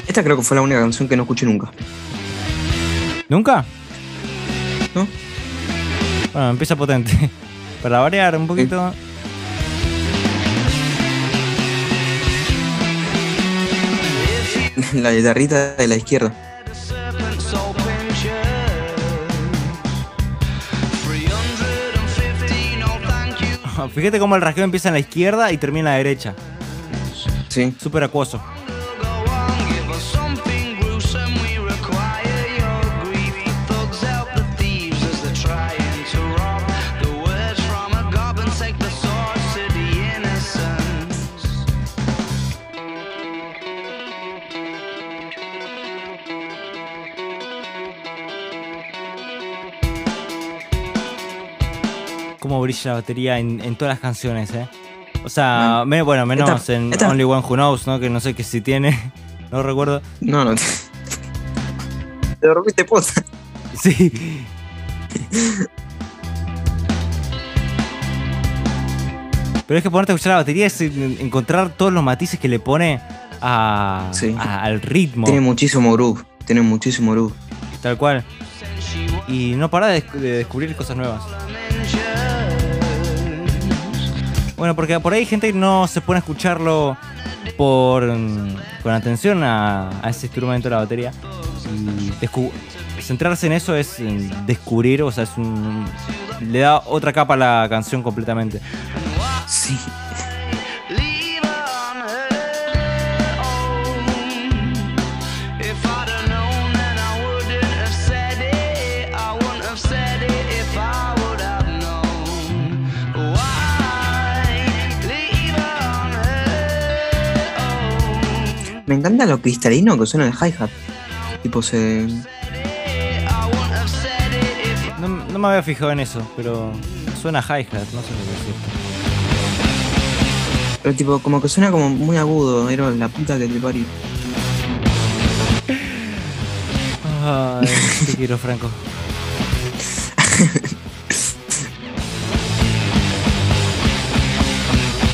Esta creo que fue la única canción que no escuché nunca. ¿Nunca? ¿No? Bueno, empieza potente. <laughs> Para variar un poquito. La guitarrita de la izquierda. Fíjate cómo el rasgueo empieza en la izquierda y termina en la derecha. Sí. Súper acuoso. Cómo brilla la batería en, en todas las canciones, eh. O sea, me- bueno, menos Esta- en esta- Only One Who Knows, ¿no? Que no sé qué si tiene. <laughs> No recuerdo. No, no. Te, te dormiste posta. Sí. Pero es que ponerte a escuchar la batería es en- encontrar todos los matices que le pone a, Sí. a- al ritmo. Tiene muchísimo groove. Tiene muchísimo groove. Tal cual. Y no para de, de descubrir cosas nuevas. Bueno, porque por ahí gente no se pone a escucharlo por mm, con atención a, ese instrumento la batería. Y centrarse en eso es mm, descubrir, o sea, es un. le da otra capa a la canción completamente. Sí. Me encanta lo cristalino que suena el hi-hat. Tipo se. No, no me había fijado en eso, pero suena hi-hat, no sé lo que decir. Pero tipo, como que suena como muy agudo. Era la puta que te parió. Ay, <laughs> te quiero, Franco. <laughs>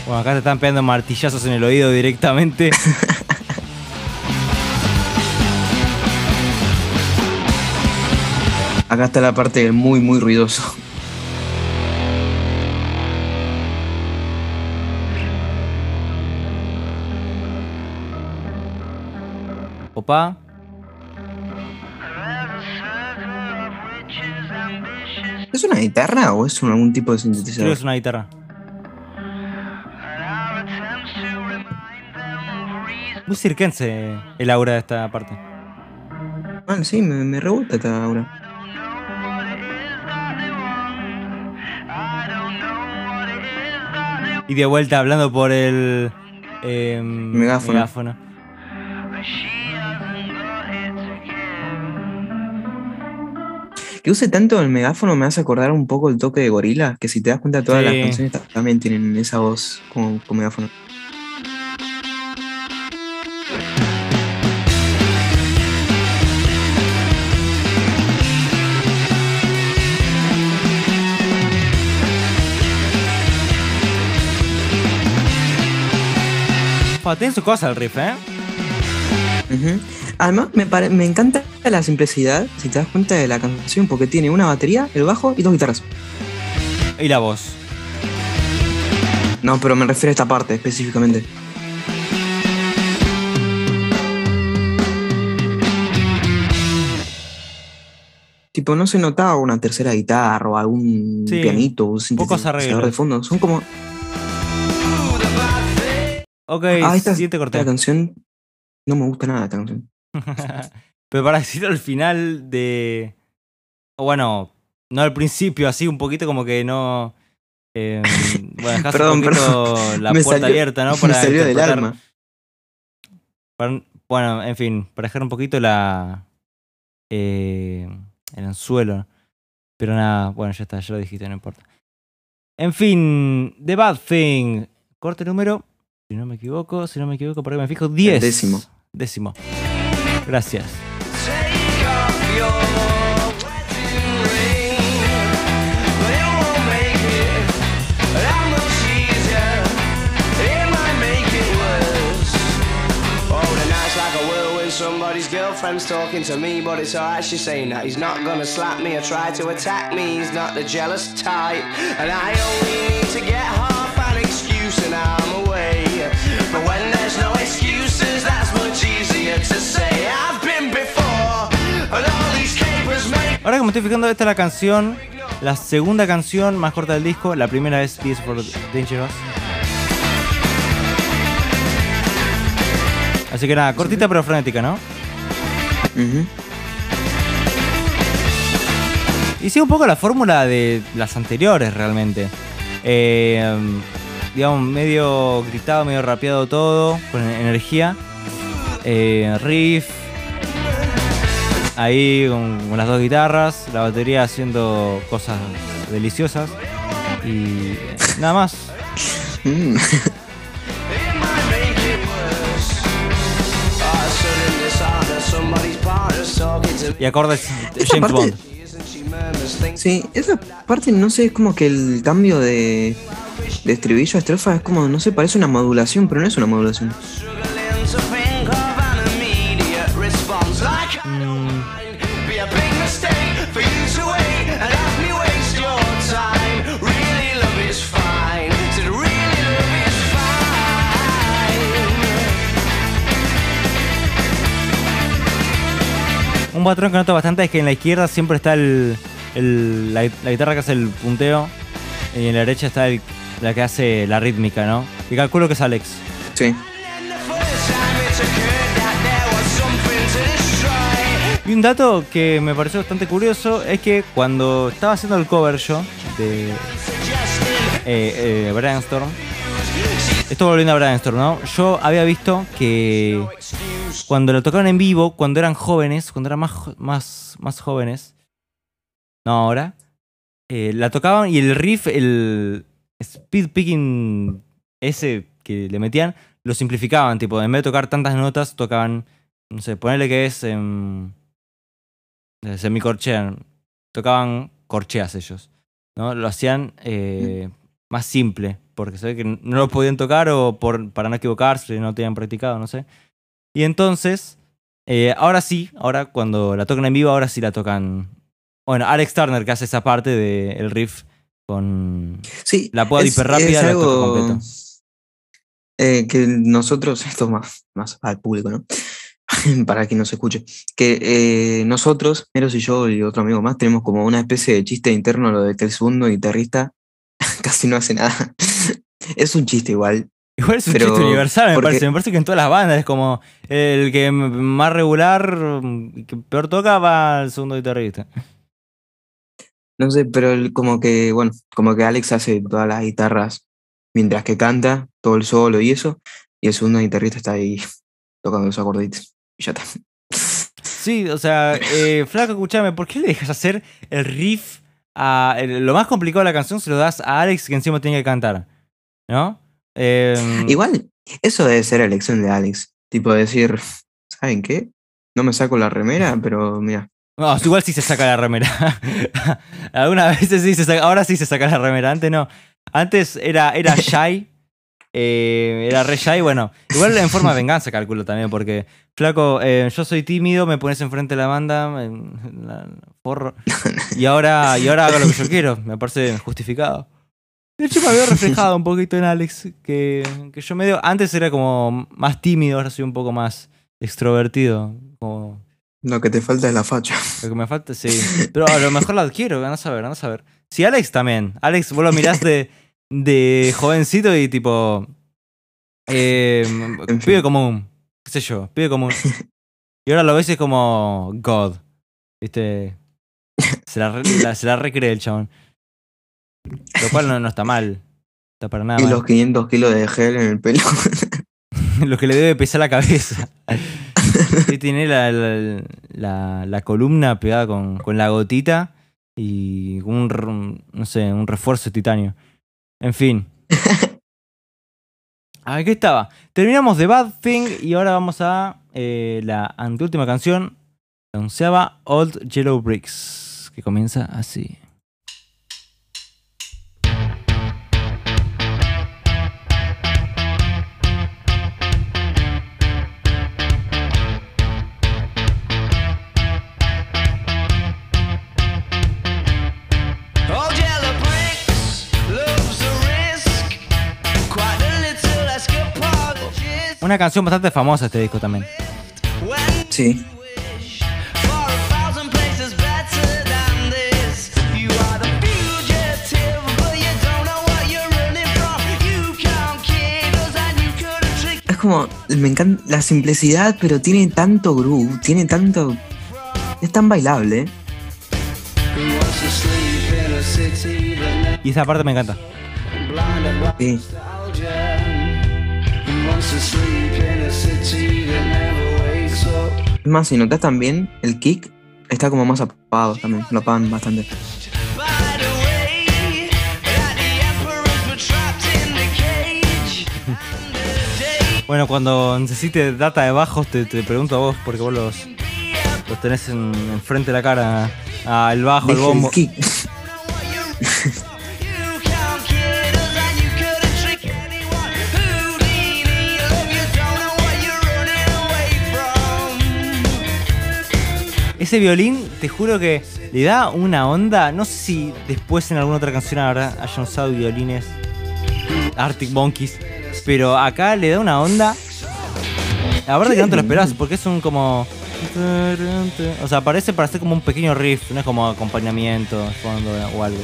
Bueno, acá te están pegando martillazos en el oído directamente. <laughs> Acá está la parte muy, muy ruidoso. Opa. ¿Es una guitarra o es un- algún tipo de Creo que sintetizador? es una guitarra. Muy cirquense el aura de esta parte. Ah, sí, me, me re gusta esta ahora. Y de vuelta hablando por el em, Megáfono. Que use tanto el megáfono me hace acordar un poco el toque de gorila, que si te das cuenta todas Sí. las canciones ta- también tienen esa voz como con megáfono. Pa, tiene su cosa el riff, ¿eh? Además, me, pare- me encanta la simplicidad, si te das cuenta de la canción, porque tiene una batería, el bajo y dos guitarras. Y la voz. No, pero me refiero a esta parte específicamente. Tipo, no se notaba una tercera guitarra o algún Sí, pianito un sintetizador de fondo. Son como. Ok, Ah, esta, siguiente corte. esta canción. No me gusta nada esta canción. <laughs> Pero para decirlo al final de. Bueno, no al principio, así un poquito como que no. eh, <laughs> bueno, dejás Perdón, un poquito <laughs> la Me puerta salió- abierta, ¿no? me Para salió del alma. para- bueno, en fin, para dejar un poquito la. eh, el anzuelo. Pero nada, bueno, ya está, ya lo dijiste, no importa. En fin, The Bad Thing. Corte número. Si no me equivoco, si no me equivoco, por ahí me fijo, 10. décimo. Décimo. Gracias. Take off your wedding ring, but it won't make it that much easier. It might make it worse. Oh, the night's like a whirlwind. Somebody's girlfriend's talking to me, but it's alright. She's saying that he's not gonna slap me or try to attack me. He's not the jealous type, and I only need to get half an excuse and I'm away. But when there's no excuses, that's much easier to say. I've been before, and all these capers make. Ahora que me estoy fijando, esta es la canción, la segunda canción más corta del disco. La primera es Peace for Dangerous. Así que nada, cortita pero frenética, ¿no? Y sigue un poco la fórmula de las anteriores realmente. Eh, digamos, medio gritado, medio rapeado todo, con energía. Eh, riff. Ahí con, con las dos guitarras, la batería haciendo cosas deliciosas. Y nada más. Mm. Y acordes James parte- Bond. Sí, esa parte no sé, es como que el cambio de, de estribillo a estrofa es como, no sé, parece una modulación, pero no es una modulación. Un patrón que noto bastante es que en la izquierda siempre está el, el- la, la guitarra que hace el punteo y en la derecha está el- la que hace la rítmica, ¿no? Y calculo que es Alex. Sí. Y un dato que me pareció bastante curioso es que cuando estaba haciendo el cover yo de eh, eh, Brainstorm, esto volviendo a Brainstorm, ¿no? Yo había visto que cuando lo tocaron en vivo, cuando eran jóvenes, cuando eran más, más, más jóvenes, no ahora, eh, la tocaban y el riff, el speed picking ese que le metían, lo simplificaban, tipo, en vez de tocar tantas notas, tocaban, no sé, ponerle que es em, semicorchean, tocaban corcheas ellos, ¿no? Lo hacían eh, más simple, porque se ve que no lo podían tocar o por, para no equivocarse, no tenían practicado, no sé. Y entonces, eh, ahora sí, ahora cuando la tocan en vivo, ahora sí la tocan. Bueno, Alex Turner que hace esa parte del riff con Sí. la poda la toca algo, completa. eh, que nosotros, esto más, más al público, ¿no? <laughs> Para quien nos escuche, que eh, nosotros, Eros y yo y otro amigo más, tenemos como una especie de chiste interno, lo de que el segundo guitarrista <laughs> casi no hace nada. <laughs> es un chiste igual. Igual es un chiste universal, me porque- parece. Me parece que en todas las bandas es como el que más regular y que peor toca va al segundo guitarrista. No sé, pero el- como que, bueno, como que Alex hace todas las guitarras mientras que canta, todo el solo y eso, y el segundo guitarrista está ahí <laughs> tocando los acorditos. Y ya está. Sí, o sea, eh, Flaco, escúchame, ¿por qué le dejas hacer el riff a. lo más complicado de la canción se lo das a Alex que encima tiene que cantar? ¿No? Eh, Igual, eso debe ser elección de Alex. Tipo decir, ¿saben qué? No me saco la remera, pero mira. No, igual sí se saca la remera. <laughs> Algunas veces sí se saca. Ahora sí se saca la remera. Antes no. Antes era, era <laughs> shy. Eh, era re shy. Bueno, igual en forma de venganza, calculo también. Porque, flaco, eh, yo soy tímido, me pones enfrente de la banda. eh, la- porro. Y ahora, y ahora hago lo que yo quiero. Me parece justificado. De hecho, me veo reflejado un poquito en Alex. Que, que yo medio. Antes era como más tímido, ahora soy un poco más extrovertido. Como. Lo que te falta es la facha. Lo que me falta, sí. Pero a lo mejor la adquiero, van a saber, van a saber. Sí, Alex también. Alex, vos lo mirás de, de jovencito y tipo. Eh, <laughs> En fin. pibe común. ¿Qué sé yo? Pibe común. Y ahora lo ves y es como. God. ¿Viste? Se la, la- se la recree el chabón. Lo cual no, no está mal. Está para nada y mal. los 500 kilos de gel en el pelo. <laughs> Lo que le debe pesar la cabeza. <laughs> Sí, tiene la, la, la- la columna pegada con, con la gotita y un, no sé, un refuerzo de titanio. En fin. A ver, ¿qué estaba? Terminamos de Bad Thing y ahora vamos a eh, la anteúltima canción, la onceava Old Yellow Bricks, que comienza así. Una canción bastante famosa este disco también. Sí. Es como, me encanta la simplicidad, pero tiene tanto groove, tiene tanto. Es tan bailable. Y esa parte me encanta. Sí. Es más, si notas también, el kick está como más apagado también. Lo apagan bastante. Bueno, cuando necesite data de bajos, te, te pregunto a vos, porque vos los, los tenés en, enfrente de la cara. El bajo, el bombo. el kick. <laughs> ese violín, te juro que le da una onda. No sé si después en alguna otra canción habrá, hayan usado violines Arctic Monkeys. Pero acá le da una onda. La verdad que no te lo esperás, porque es un como. O sea, parece para ser como un pequeño riff, no es como acompañamiento, fondo o algo.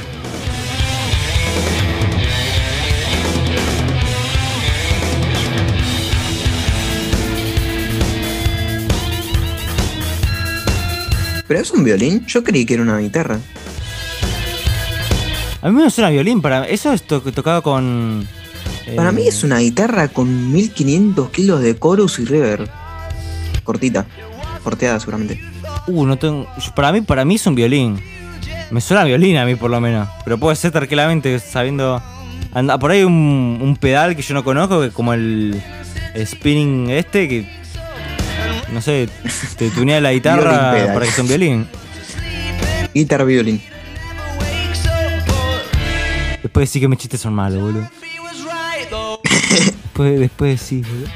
¿Pero es un violín? Yo creí que era una guitarra. A mí me suena a violín, para eso es to- tocado con. Para eh, mí es una guitarra con 1500 kilos de chorus y reverb. Cortita. Porteada seguramente. Uh, no tengo. Para mí, para mí es un violín. Me suena a violín a mí por lo menos. Pero puede ser tranquilamente sabiendo. Anda, por ahí hay un, un pedal que yo no conozco, que como el, el spinning este, que. No sé, te tunea la <laughs> guitarra para que sea un violín. Guitar violín. Después decir que mis chistes son malos, boludo. <laughs> Después, después sí, boludo.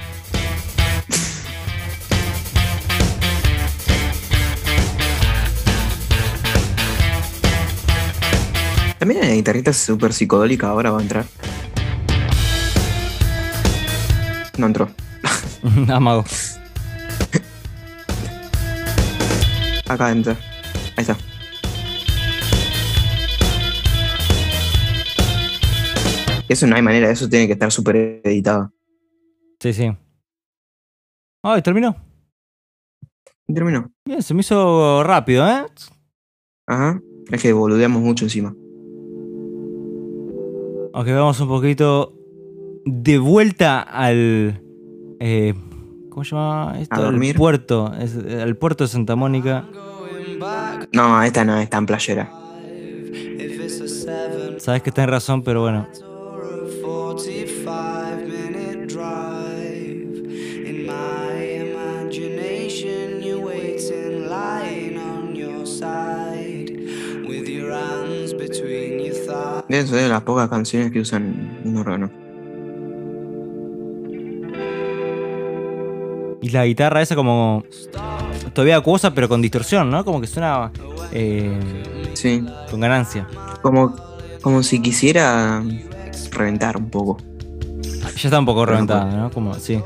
También hay guitarrita súper psicodélica, ahora va a entrar. No entró. <laughs> Amago. Acá entra. Ahí está. Eso no hay manera, eso tiene que estar súper editado. Sí, sí. Ay, terminó. Terminó. Bien, se me hizo rápido, ¿eh? Ajá. Es que boludeamos mucho encima. Aunque vamos un poquito de vuelta al. eh, ¿Cómo se llama esto? A dormir. El puerto. es- al puerto de Santa Mónica. No, esta no es tan playera. Sabes que tenés razón, pero bueno. or a 45 minute drive. In my imagination, you're waiting, lying on your side, with your hands between your thighs. Deben ser de las pocas canciones que usan un órgano. Y la guitarra esa como. Todavía acuosa, pero con distorsión, ¿no? Como que suena. eh, Sí. con ganancia. Como, como si quisiera reventar un poco. Ya está un poco reventada, ¿no? Como, sí.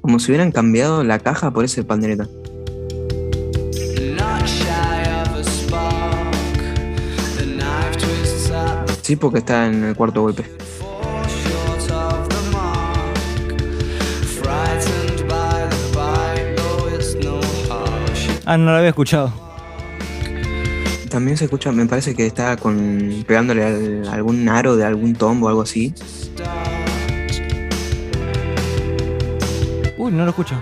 Como si hubieran cambiado la caja por ese pandereta. Sí, porque está en el cuarto golpe. Ah, no lo había escuchado. También se escucha, me parece que está con pegándole al- algún aro de algún tombo o algo así. Uy, no lo escucho.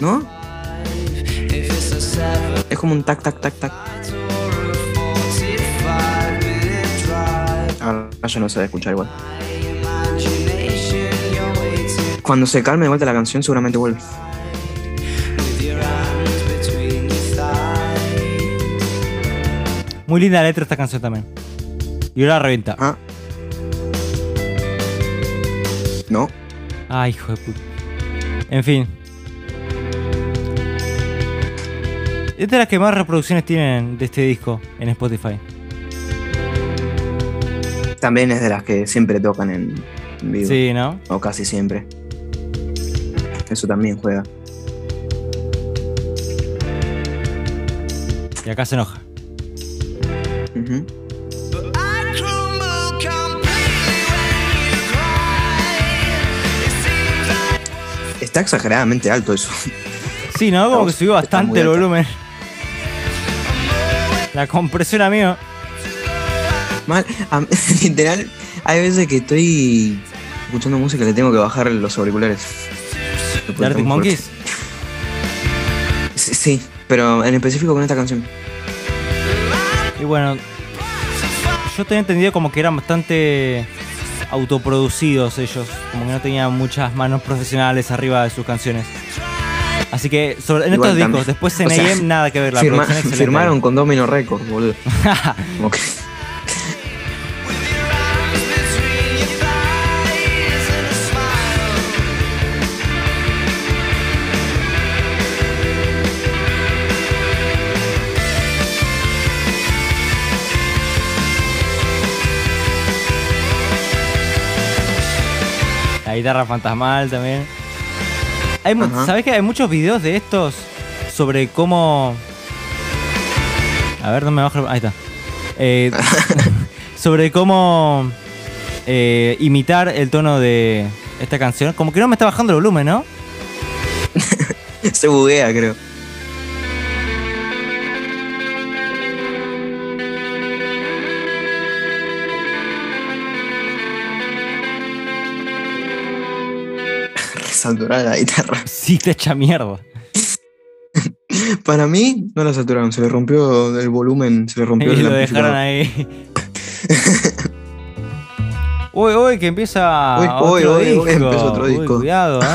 ¿No? Es como un tac, tac, tac, tac. Ahora ya no a escuchar igual. Cuando se calme de vuelta la canción, seguramente vuelve. Muy linda la letra esta canción también. Y ahora revienta. Ah. No. Ay, hijo de puta. En fin. Es de las que más reproducciones tienen de este disco en Spotify. También es de las que siempre tocan en, en vivo. Sí, ¿no? O casi siempre. Eso también juega. Y acá se enoja. Está exageradamente alto eso. Sí, ¿no? Como que subió bastante el volumen. La compresión, amigo. Mal, a- <laughs> literal, hay veces que estoy escuchando música y le tengo que bajar los auriculares. Porque ¿De está Arctic. Monkeys? Sí, sí, pero en específico con esta canción. Y bueno, yo tenía entendido como que eran bastante autoproducidos ellos, como que no tenían muchas manos profesionales arriba de sus canciones. Así que sobre, en Igual estos discos, también. después O sea, CNM, nada que ver. La Firma- producción <laughs> excelente. firmaron con Domino Records, boludo. <laughs> Como que- guitarra fantasmal también. Hay. ¿Sabés que hay muchos videos de estos sobre cómo. A ver, no me bajo. Ahí está. Eh, <laughs> sobre cómo eh, imitar el tono de esta canción. Como que no me está bajando el volumen, ¿no? <laughs> Se buguea, creo. Resaturada la guitarra. <laughs> Sí, te echa mierda. Para mí, no la saturaron, se le rompió el volumen, se le rompió <laughs> Y el lo dejaron ahí. <laughs> uy, uy, que empieza Uy, otro uy, disco. uy, empieza otro disco. cuidado, ¿eh?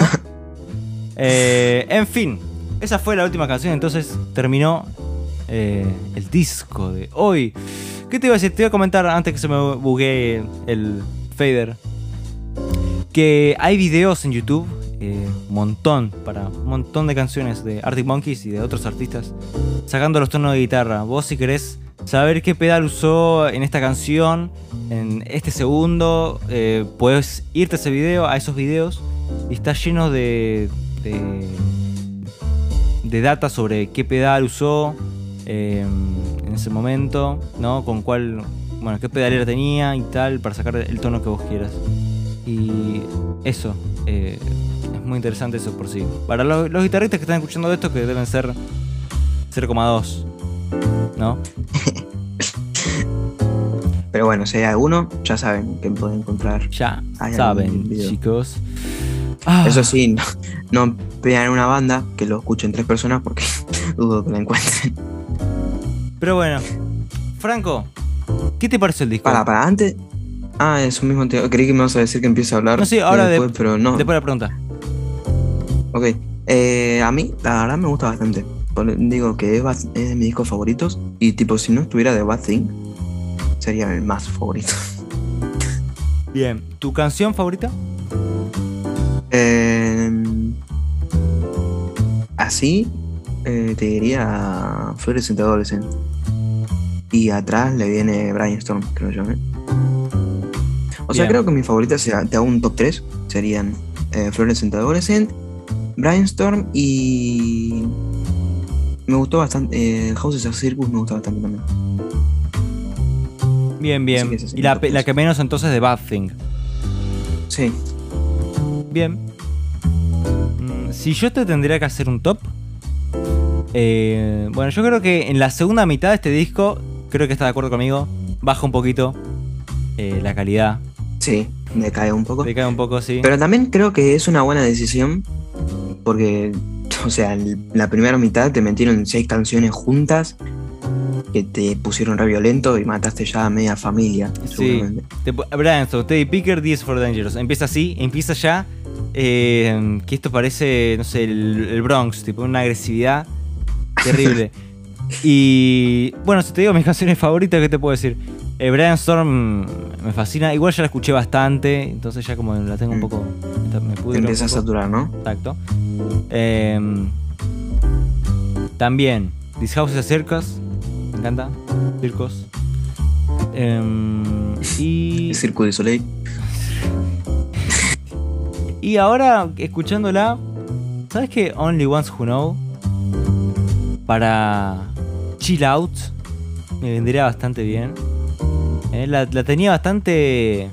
Eh, En fin, esa fue la última canción, entonces terminó eh, el disco de hoy. ¿Qué te iba a decir? Te iba a comentar antes que se me buguee el fader. Que hay videos en YouTube, eh, montón, para un montón de canciones de Arctic Monkeys y de otros artistas, sacando los tonos de guitarra. Vos si querés saber qué pedal usó en esta canción, en este segundo, eh, puedes irte a ese video, a esos videos, y está lleno de, de, de data sobre qué pedal usó eh, en ese momento, ¿no? Con cuál, bueno, qué pedalera tenía y tal, para sacar el tono que vos quieras. Y eso, eh, muy interesante eso por sí. Para los, los guitarristas que están escuchando esto, que deben ser 0,2, ¿no? <laughs> Pero bueno, si hay alguno, ya saben que pueden encontrar. Ya Hay saben, chicos. Ah, Eso sí, no, no pegan una banda que lo escuchen tres personas porque <laughs> dudo que la encuentren. Pero bueno, Franco, ¿qué te pareció el disco? Para, para, antes. Ah, eso mismo te creí que me vas a decir que empiece a hablar. No, sí, ahora de- después, pero no. Después de la pregunta. Ok. Eh, a mí, la verdad, me gusta bastante. Digo que es, de mis discos favoritos. Y tipo, si no estuviera The Bad Thing, sería el más favorito. <laughs> Bien, ¿tu canción favorita? Eh, así, eh, te diría Fluorescent Adolescent. Y atrás le viene Brainstorm, creo yo. ¿eh? O sea, creo que mis favoritas, sea, te hago un top 3, serían eh, Fluorescent Adolescent, Brainstorm y... Me gustó bastante, eh, Houses of Circus me gustó bastante también. Bien, bien. Y la, que menos entonces de Bad Thing. Sí, Bien. Mm, Si yo te tendría que hacer un top. eh, bueno, yo creo que en la segunda mitad de este disco, creo que está de acuerdo conmigo, baja un poquito eh, la calidad. sí, me cae un poco. Decae un poco, sí. Pero también creo que es una buena decisión porque, <laughs> o sea, en la primera mitad te metieron seis canciones juntas que te pusieron re violento y mataste ya a media familia. Sí. Brainstorm, Teddy Picker, 10 for Dangerous. Empieza así, empieza ya. eh, que esto parece, no sé, el, el Bronx, tipo una agresividad <laughs> terrible. y bueno, si te digo mis canciones favoritas, ¿qué te puedo decir? Eh, Brainstorm me fascina. Igual ya la escuché bastante, entonces ya como la tengo un Mm. poco. Me empieza a saturar, ¿no? Exacto. Em, también, This House is a Circus. Me encanta. Circos. Em, y, <laughs> Circo de Soleil. y ahora, escuchándola, ¿sabes qué? Only Ones Who Know. Para Chill Out. Me vendría bastante bien. Eh, la, la tenía bastante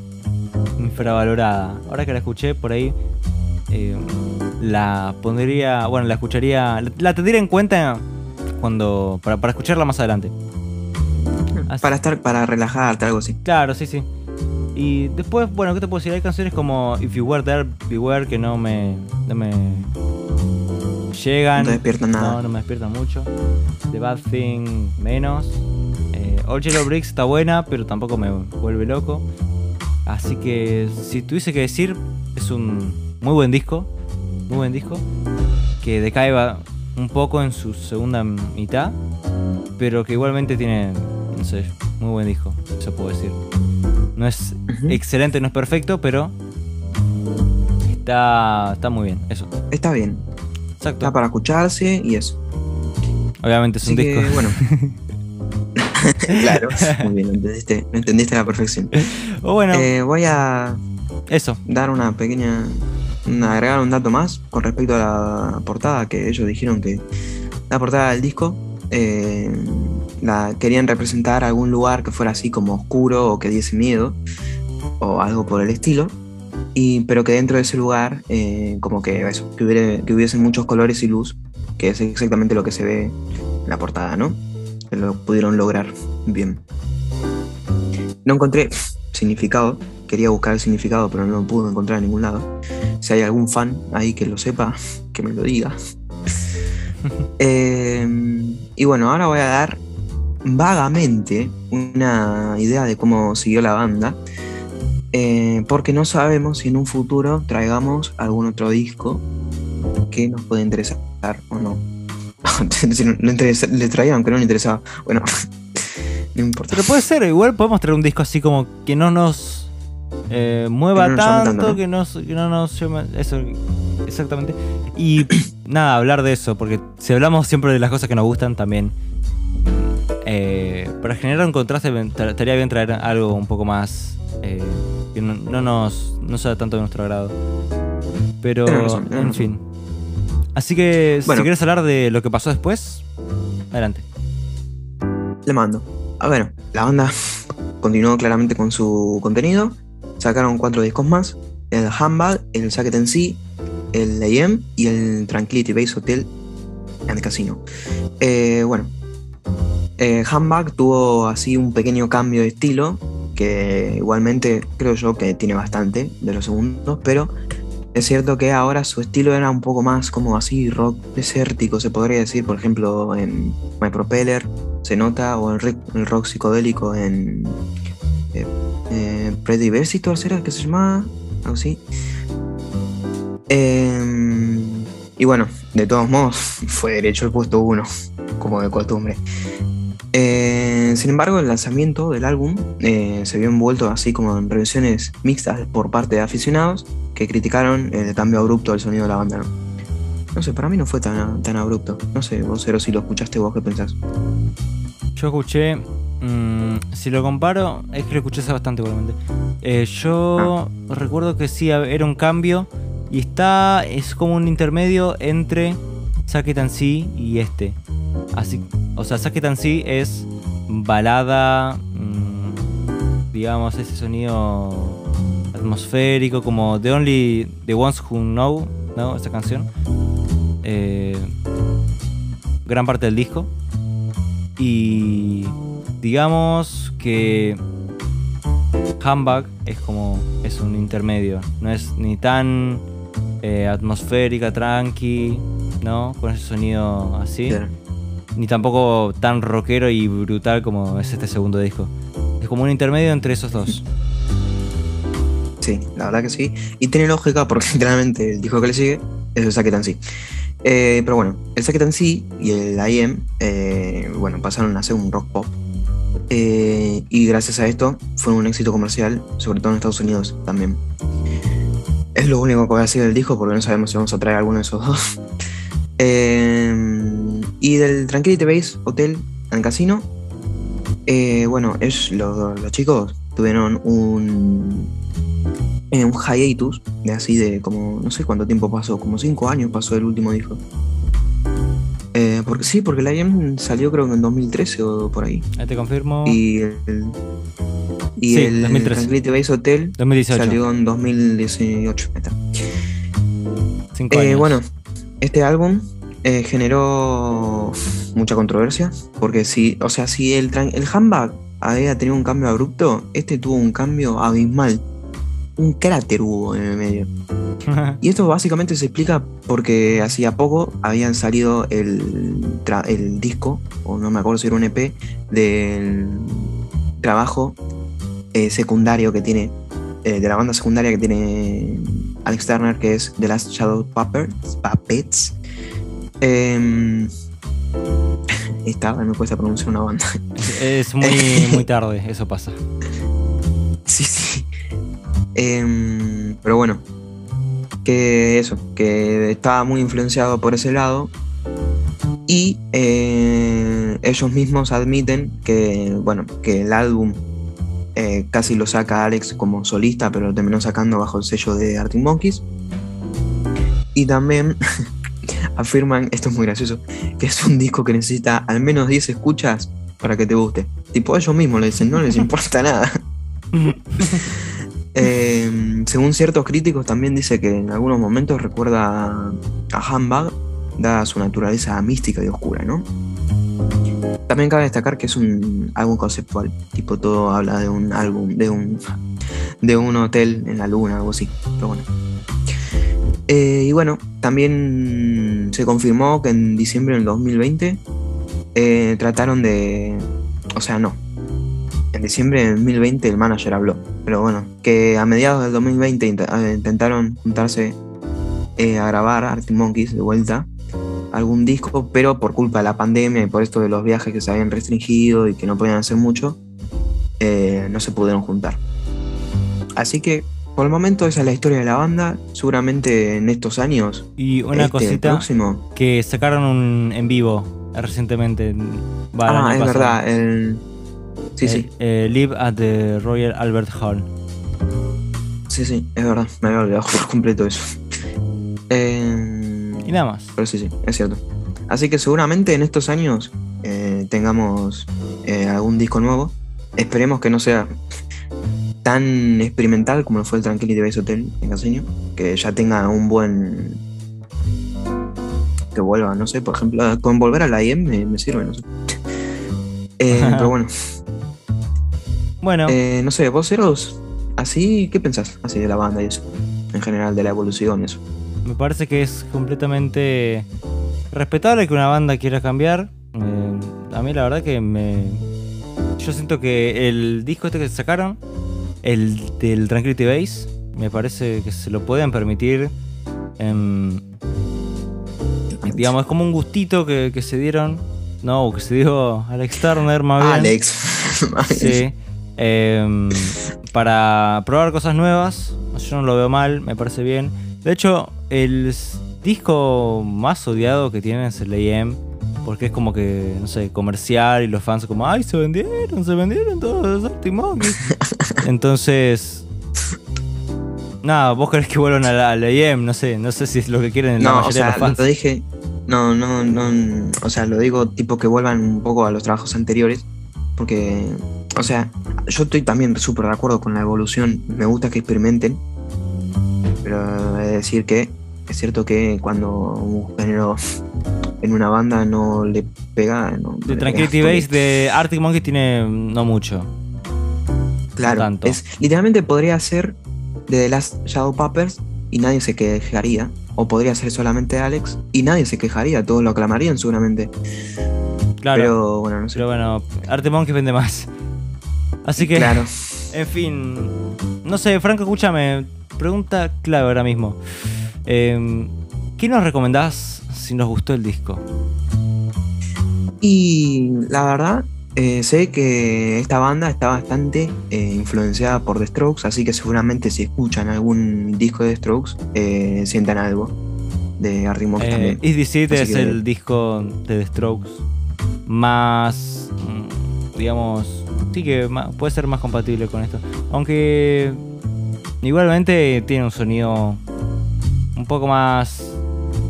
infravalorada. Ahora que la escuché por ahí, eh, la pondría. Bueno, la escucharía. La, la tendría en cuenta cuando. Para, para escucharla más adelante. Así- Para estar, para relajarte, algo así. Claro, sí, sí. Y después, bueno, ¿qué te puedo decir? Hay canciones como If You Were There, Beware que no me. no me. llegan. No despiertan nada. No, no me despiertan mucho. The Bad Thing menos. Eh, All Yellow Bricks está buena, pero tampoco me vuelve loco. Así que si tuviese que decir, es un muy buen disco. Muy buen disco. Que decae un poco en su segunda mitad, pero que igualmente tiene, no sé, muy buen disco, eso puedo decir. No es excelente, no es perfecto, pero está, está muy bien, eso. Está bien. Exacto. Está para escucharse y eso. Obviamente es Así un que, disco. bueno. <laughs> <laughs> claro, muy bien, lo entendiste, lo entendiste a la perfección. o bueno, Eh, voy a eso. dar una pequeña. Agregar un dato más con respecto a la portada, que ellos dijeron que la portada del disco eh, la querían representar algún lugar que fuera así como oscuro o que diese miedo o algo por el estilo. Y, pero que dentro de ese lugar, eh, como que eso, que hubiesen muchos colores y luz, que es exactamente lo que se ve en la portada, ¿no? Que lo pudieron lograr bien. No encontré significado, quería buscar el significado, pero no lo pude encontrar en ningún lado. Si hay algún fan ahí que lo sepa, <laughs> que me lo diga. <laughs> Eh, y bueno, ahora voy a dar vagamente una idea de cómo siguió la banda. eh, porque no sabemos si en un futuro traigamos algún otro disco que nos pueda interesar o no. <laughs> no, interesa- le traían, aunque no le interesaba. Bueno, no importa. Pero puede ser, igual podemos traer un disco así como que no nos eh, mueva Que no tanto, tanto, ¿no? que, que no nos llame. Eso, exactamente. Y <clears throat> nada, hablar de eso, porque si hablamos siempre de las cosas que nos gustan también. eh, para generar un contraste, tra- estaría bien traer algo un poco más. eh, que no, no nos. no sea tanto de nuestro agrado. Pero, razón, en fin. Así que, Bueno. si quieres hablar de lo que pasó después, adelante. Le mando. A ver, la banda <laughs> continuó claramente con su contenido. Sacaron cuatro discos más: el Handbag, el Sacket en sí, el AM y el Tranquility Base Hotel and Casino. Eh, bueno, eh, Handbag tuvo así un pequeño cambio de estilo, que igualmente creo yo que tiene bastante de los segundos, pero es cierto que ahora su estilo era un poco más como así rock desértico, se podría decir, por ejemplo, en My Propeller se nota, o el, el rock psicodélico en eh, Prediversitor, ¿será que se llamaba? Algo así. Em, y bueno, de todos modos, <laughs> fue derecho el puesto uno, como de costumbre. Eh, sin embargo, el lanzamiento del álbum eh, se vio envuelto así como en revisiones mixtas por parte de aficionados que criticaron el cambio abrupto del sonido de la banda. ¿no? No sé, para mí no fue tan, tan abrupto. No sé, vos, Cero, si lo escuchaste vos, ¿qué pensás? Yo escuché. mm, si lo comparo, es que lo escuché hace bastante igualmente. Eh, yo recuerdo que sí, era un cambio. Y está. Es como un intermedio entre Sacket and Sea y este. Así. O sea, Sacket and Sea es balada. mm, digamos, ese sonido atmosférico. Como The Only. The Ones Who Know. ¿No? Esa canción. Eh, gran parte del disco. Y digamos que Handbag es como es un intermedio, no es ni tan eh, atmosférica, tranqui, ¿no? Con ese sonido así, Claro. ni tampoco tan rockero y brutal como es este segundo disco. Es como un intermedio entre esos dos. Sí, la verdad que sí. Y tiene lógica porque <laughs> literalmente el disco que le sigue es el Sacket and Sea. Eh, pero bueno, el Sacket and Sea y el IM, eh, bueno, pasaron a ser un rock pop. Eh, y gracias a esto fueron un éxito comercial, sobre todo en Estados Unidos también. Es lo único que voy a decir del disco porque no sabemos si vamos a traer alguno de esos dos. <laughs> Eh, y del Tranquility Base Hotel and Casino, bueno, es, los, los chicos tuvieron un, eh, un hiatus de así de como, no sé cuánto tiempo pasó, como cinco años pasó el último disco. Eh, porque sí, porque la IM salió creo que en 2013 o por ahí. Ahí te confirmo. Y el, y Sí, el 2013. Tranquility Base Hotel 2018. salió en 2018. ahí está. Cinco Eh, años. bueno, este álbum eh, generó mucha controversia, porque si, o sea, si el, el handbag había tenido un cambio abrupto, este tuvo un cambio abismal. Un cráter hubo en el medio. Y esto básicamente se explica porque hacía poco habían salido el, el disco, o no me acuerdo si era un EP, del trabajo eh, secundario que tiene eh, de la banda secundaria que tiene Alex Turner, que es The Last Shadow Puppets. Puppets. <laughs> Esta, me cuesta pronunciar una banda. Es, es muy, muy <laughs> tarde, eso pasa. Em, pero bueno, que eso, que estaba muy influenciado por ese lado. Y eh, ellos mismos admiten que, bueno, que el álbum eh, casi lo saca Alex como solista, pero lo terminó sacando bajo el sello de Arctic Monkeys. Y también <laughs> afirman, esto es muy gracioso, que es un disco que necesita al menos 10 escuchas para que te guste. Tipo, ellos mismos le dicen, no les <laughs> importa nada. <laughs> Eh, según ciertos críticos, también dice que en algunos momentos recuerda a Handbag, dada su naturaleza mística y oscura, ¿no? También cabe destacar que es un álbum conceptual, tipo todo habla de un álbum, de un, de un hotel en la luna, algo así, pero bueno. Eh, y bueno, también se confirmó que en diciembre del 2020 eh, trataron de... O sea, no. En diciembre del 2020 el manager habló. Pero bueno, que a mediados del 2020 int- eh, intentaron juntarse eh, a grabar Arctic Monkeys de vuelta algún disco, pero por culpa de la pandemia y por esto de los viajes que se habían restringido y que no podían hacer mucho, eh, no se pudieron juntar. Así que por el momento esa es la historia de la banda. Seguramente en estos años, Y una este, cosita próximo. que sacaron un en vivo recientemente. Va, Ah, es pasado. verdad. el- Sí, Eh, sí, eh, Live at the Royal Albert Hall. sí, sí, es verdad. Me había olvidado por completo eso. Eh, Y nada más. Pero sí, sí, es cierto. Así que seguramente en estos años eh, tengamos eh, algún disco nuevo. Esperemos que no sea tan experimental como lo fue el Tranquility Base Hotel en Caseño. Que ya tenga un buen. Que vuelva, no sé, por ejemplo, con volver a la IM me, me sirve, no sé. <laughs> Eh, pero bueno, Bueno, eh, no sé, vos Eros, así, ¿qué pensás así de la banda y eso? En general, de la evolución y eso. me parece que es completamente respetable que una banda quiera cambiar. Eh, a mí la verdad que me... Yo siento que el disco este que sacaron, el del Tranquility Base, me parece que se lo pueden permitir. digamos, es como un gustito que, que se dieron. No, que se dio <laughs> Alex Turner más bien. Alex. <laughs> Sí. Em, para probar cosas nuevas. Yo no lo veo mal, me parece bien. De hecho, el disco más odiado que tienen es el AM. Porque es como que, no sé, comercial y los fans como, ay, se vendieron, se vendieron todos los Arctic Monkeys". <laughs> Entonces, nada, vos querés que vuelvan al, al AM, no sé, no sé si es lo que quieren la No, o mayoría sea, de los fans. lo dije. No, no, no. O sea, lo digo tipo que vuelvan un poco a los trabajos anteriores. Porque, o sea, yo estoy también súper de acuerdo con la evolución. Me gusta que experimenten. Pero he de decir que es cierto que cuando un género en una banda no le pega. No, no De le Tranquility pega, Base de Arctic Monkeys tiene mm, no mucho. Claro, tanto. es, literalmente podría ser de The Last Shadow Puppers y nadie se quejaría. O podría ser solamente Alex y nadie se quejaría, todos lo aclamarían seguramente. Claro. Pero bueno, no sé. Pero bueno, Arte Monkey vende más. Así que, Claro. <laughs> en fin. No sé, Franco, escúchame. Pregunta clave ahora mismo. Eh, ¿Qué nos recomendás si nos gustó el disco? Y la verdad, eh, sé que esta banda está bastante eh, influenciada por The Strokes, así que seguramente si escuchan algún disco de The Strokes, eh, sientan algo de Eh, también. Is This It es que- el disco de The Strokes más, mm, digamos, sí que puede ser más compatible con esto. Aunque igualmente tiene un sonido un poco más...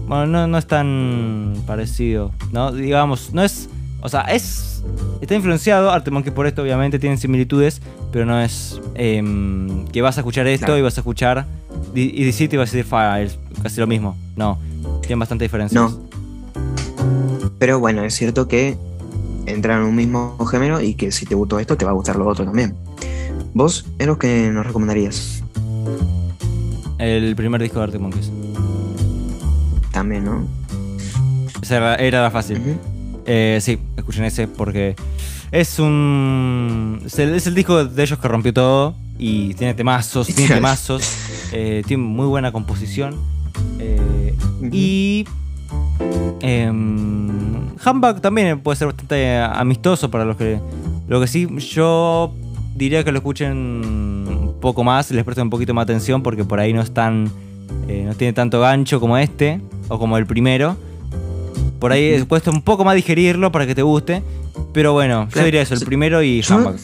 Bueno, no, no es tan parecido, ¿no? Digamos, no es... O sea, es... Está influenciado, Arte Monkey por esto obviamente tienen similitudes, pero no es em, que vas a escuchar esto Claro. y vas a escuchar y DC y vas a decir, "Fa, es casi lo mismo. No, tienen bastante diferencias. No. Pero bueno, es cierto que entran en un mismo género y que si te gustó esto, te va a gustar lo otro también. ¿Vos, Eros, qué nos recomendarías? El primer disco de Arctic Monkeys. También, ¿no? Esa era, era la fácil. Eh, sí, escuchen ese porque es un. Es el, es el disco de ellos que rompió todo. Y tiene temazos, tiene temazos. eh, tiene muy buena composición. eh, y. Handbag también puede ser bastante amistoso para los que. Lo que sí, yo diría que lo escuchen un poco más, les presten un poquito más atención porque por ahí no es tan. eh, no tiene tanto gancho como este o como el primero. Por ahí es- cuesta un poco más digerirlo para que te guste. Pero bueno, yo diría eso, el primero y Handbag.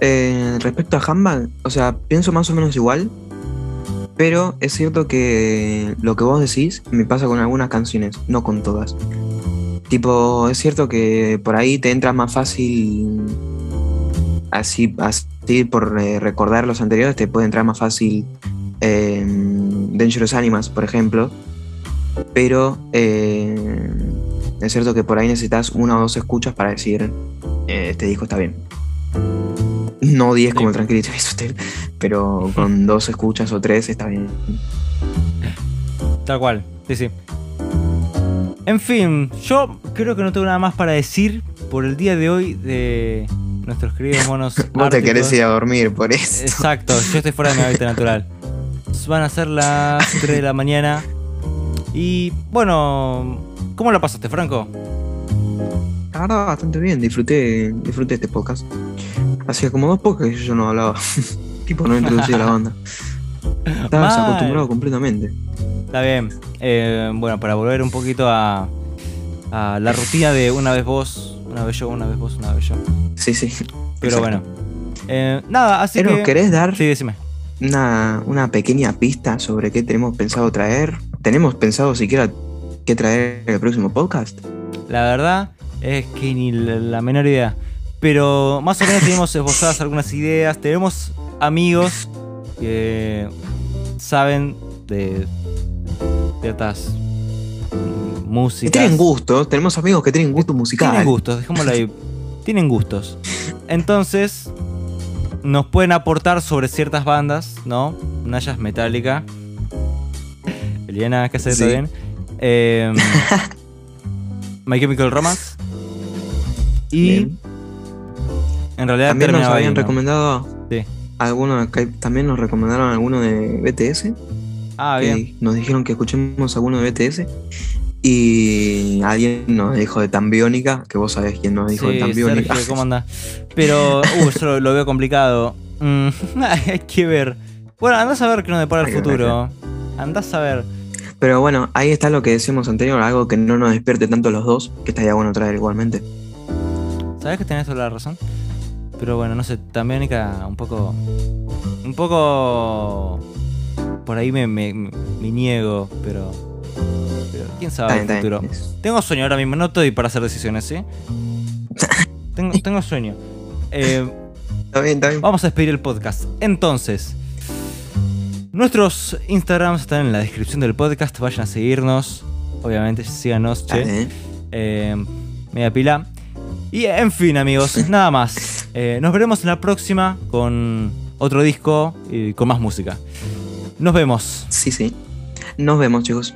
Eh, respecto a Handbag, o sea, pienso más o menos igual, pero es cierto que lo que vos decís me pasa con algunas canciones, no con todas. Tipo, es cierto que por ahí te entra más fácil, así, así por eh, recordar los anteriores, te puede entrar más fácil eh, Dangerous Animals, por ejemplo, pero eh, es cierto que por ahí necesitas una o dos escuchas para decir, eh, este disco está bien. No 10 como el Tranquility Base Hotel, pero con <laughs> dos escuchas o tres está bien. Tal cual, sí, sí. En fin, yo creo que no tengo nada más para decir por el día de hoy de nuestros queridos <laughs> monos. Vos te querés ir a dormir por eso. Exacto, yo estoy fuera de mi hábitat <laughs> natural. Van a ser las 3 de la mañana. Y bueno, ¿cómo la pasaste, Franco? La verdad, bastante bien, disfruté, disfruté este podcast. Hacía como dos podcasts que yo no hablaba. <laughs> tipo, no introducía a la banda. Estaba desacostumbrado completamente. Está bien. Eh, bueno, para volver un poquito a, a la rutina de una vez vos, una vez yo, una vez vos, una vez yo. Sí, sí. Pero Exacto. bueno. Eh, nada, así Pero, que... ¿querés dar Sí, decime. una, una pequeña pista sobre qué tenemos pensado traer? ¿Tenemos pensado siquiera qué traer el próximo podcast? La verdad es que ni la, la menor idea. Pero más o menos <laughs> tenemos esbozadas algunas ideas. Tenemos amigos que saben de ciertas mm, Que tienen gustos, tenemos amigos que tienen gusto musical. Tienen gustos, dejémoslo ahí. <laughs> Tienen gustos. Entonces, nos pueden aportar sobre ciertas bandas, ¿no? Nayas Metallica. Eliana, ¿qué haces? ¿Todo Sí. bien? Eh, <laughs> My Chemical Romance. Y Bien. en realidad También nos ahí, habían ¿no? recomendado Sí. algunos, también nos recomendaron alguno de BTS. Ah, que bien. nos dijeron que escuchemos alguno de BTS. Y alguien nos dijo de Tambiónica, que vos sabés quién nos dijo de Sí, Tambiónica. Sergio, ¿cómo anda? <laughs> Pero, uh, yo lo, veo complicado. Mm, <laughs> hay que ver. Bueno, andás a ver qué nos depara el futuro. Andás a ver. Pero bueno, ahí está lo que decíamos anterior, algo que no nos despierte tanto los dos, que estaría bueno traer igualmente. ¿Sabes que tenés toda la razón? Pero bueno, no sé, también Nika, un poco. Un poco. Por ahí me, me, me niego, pero. Pero quién sabe Está el futuro. Tengo sueño ahora mismo, no estoy para hacer decisiones, ¿sí? <laughs> tengo, tengo sueño. Eh, bien. Vamos a despedir el podcast. Entonces, nuestros Instagrams están en la descripción del podcast. Vayan a seguirnos. Obviamente, síganos, che. Eh. Eh, media pila. Y en fin, amigos, <laughs> nada más. Eh, nos veremos en la próxima con otro disco y con más música. Nos vemos. Sí, sí. Nos vemos, chicos.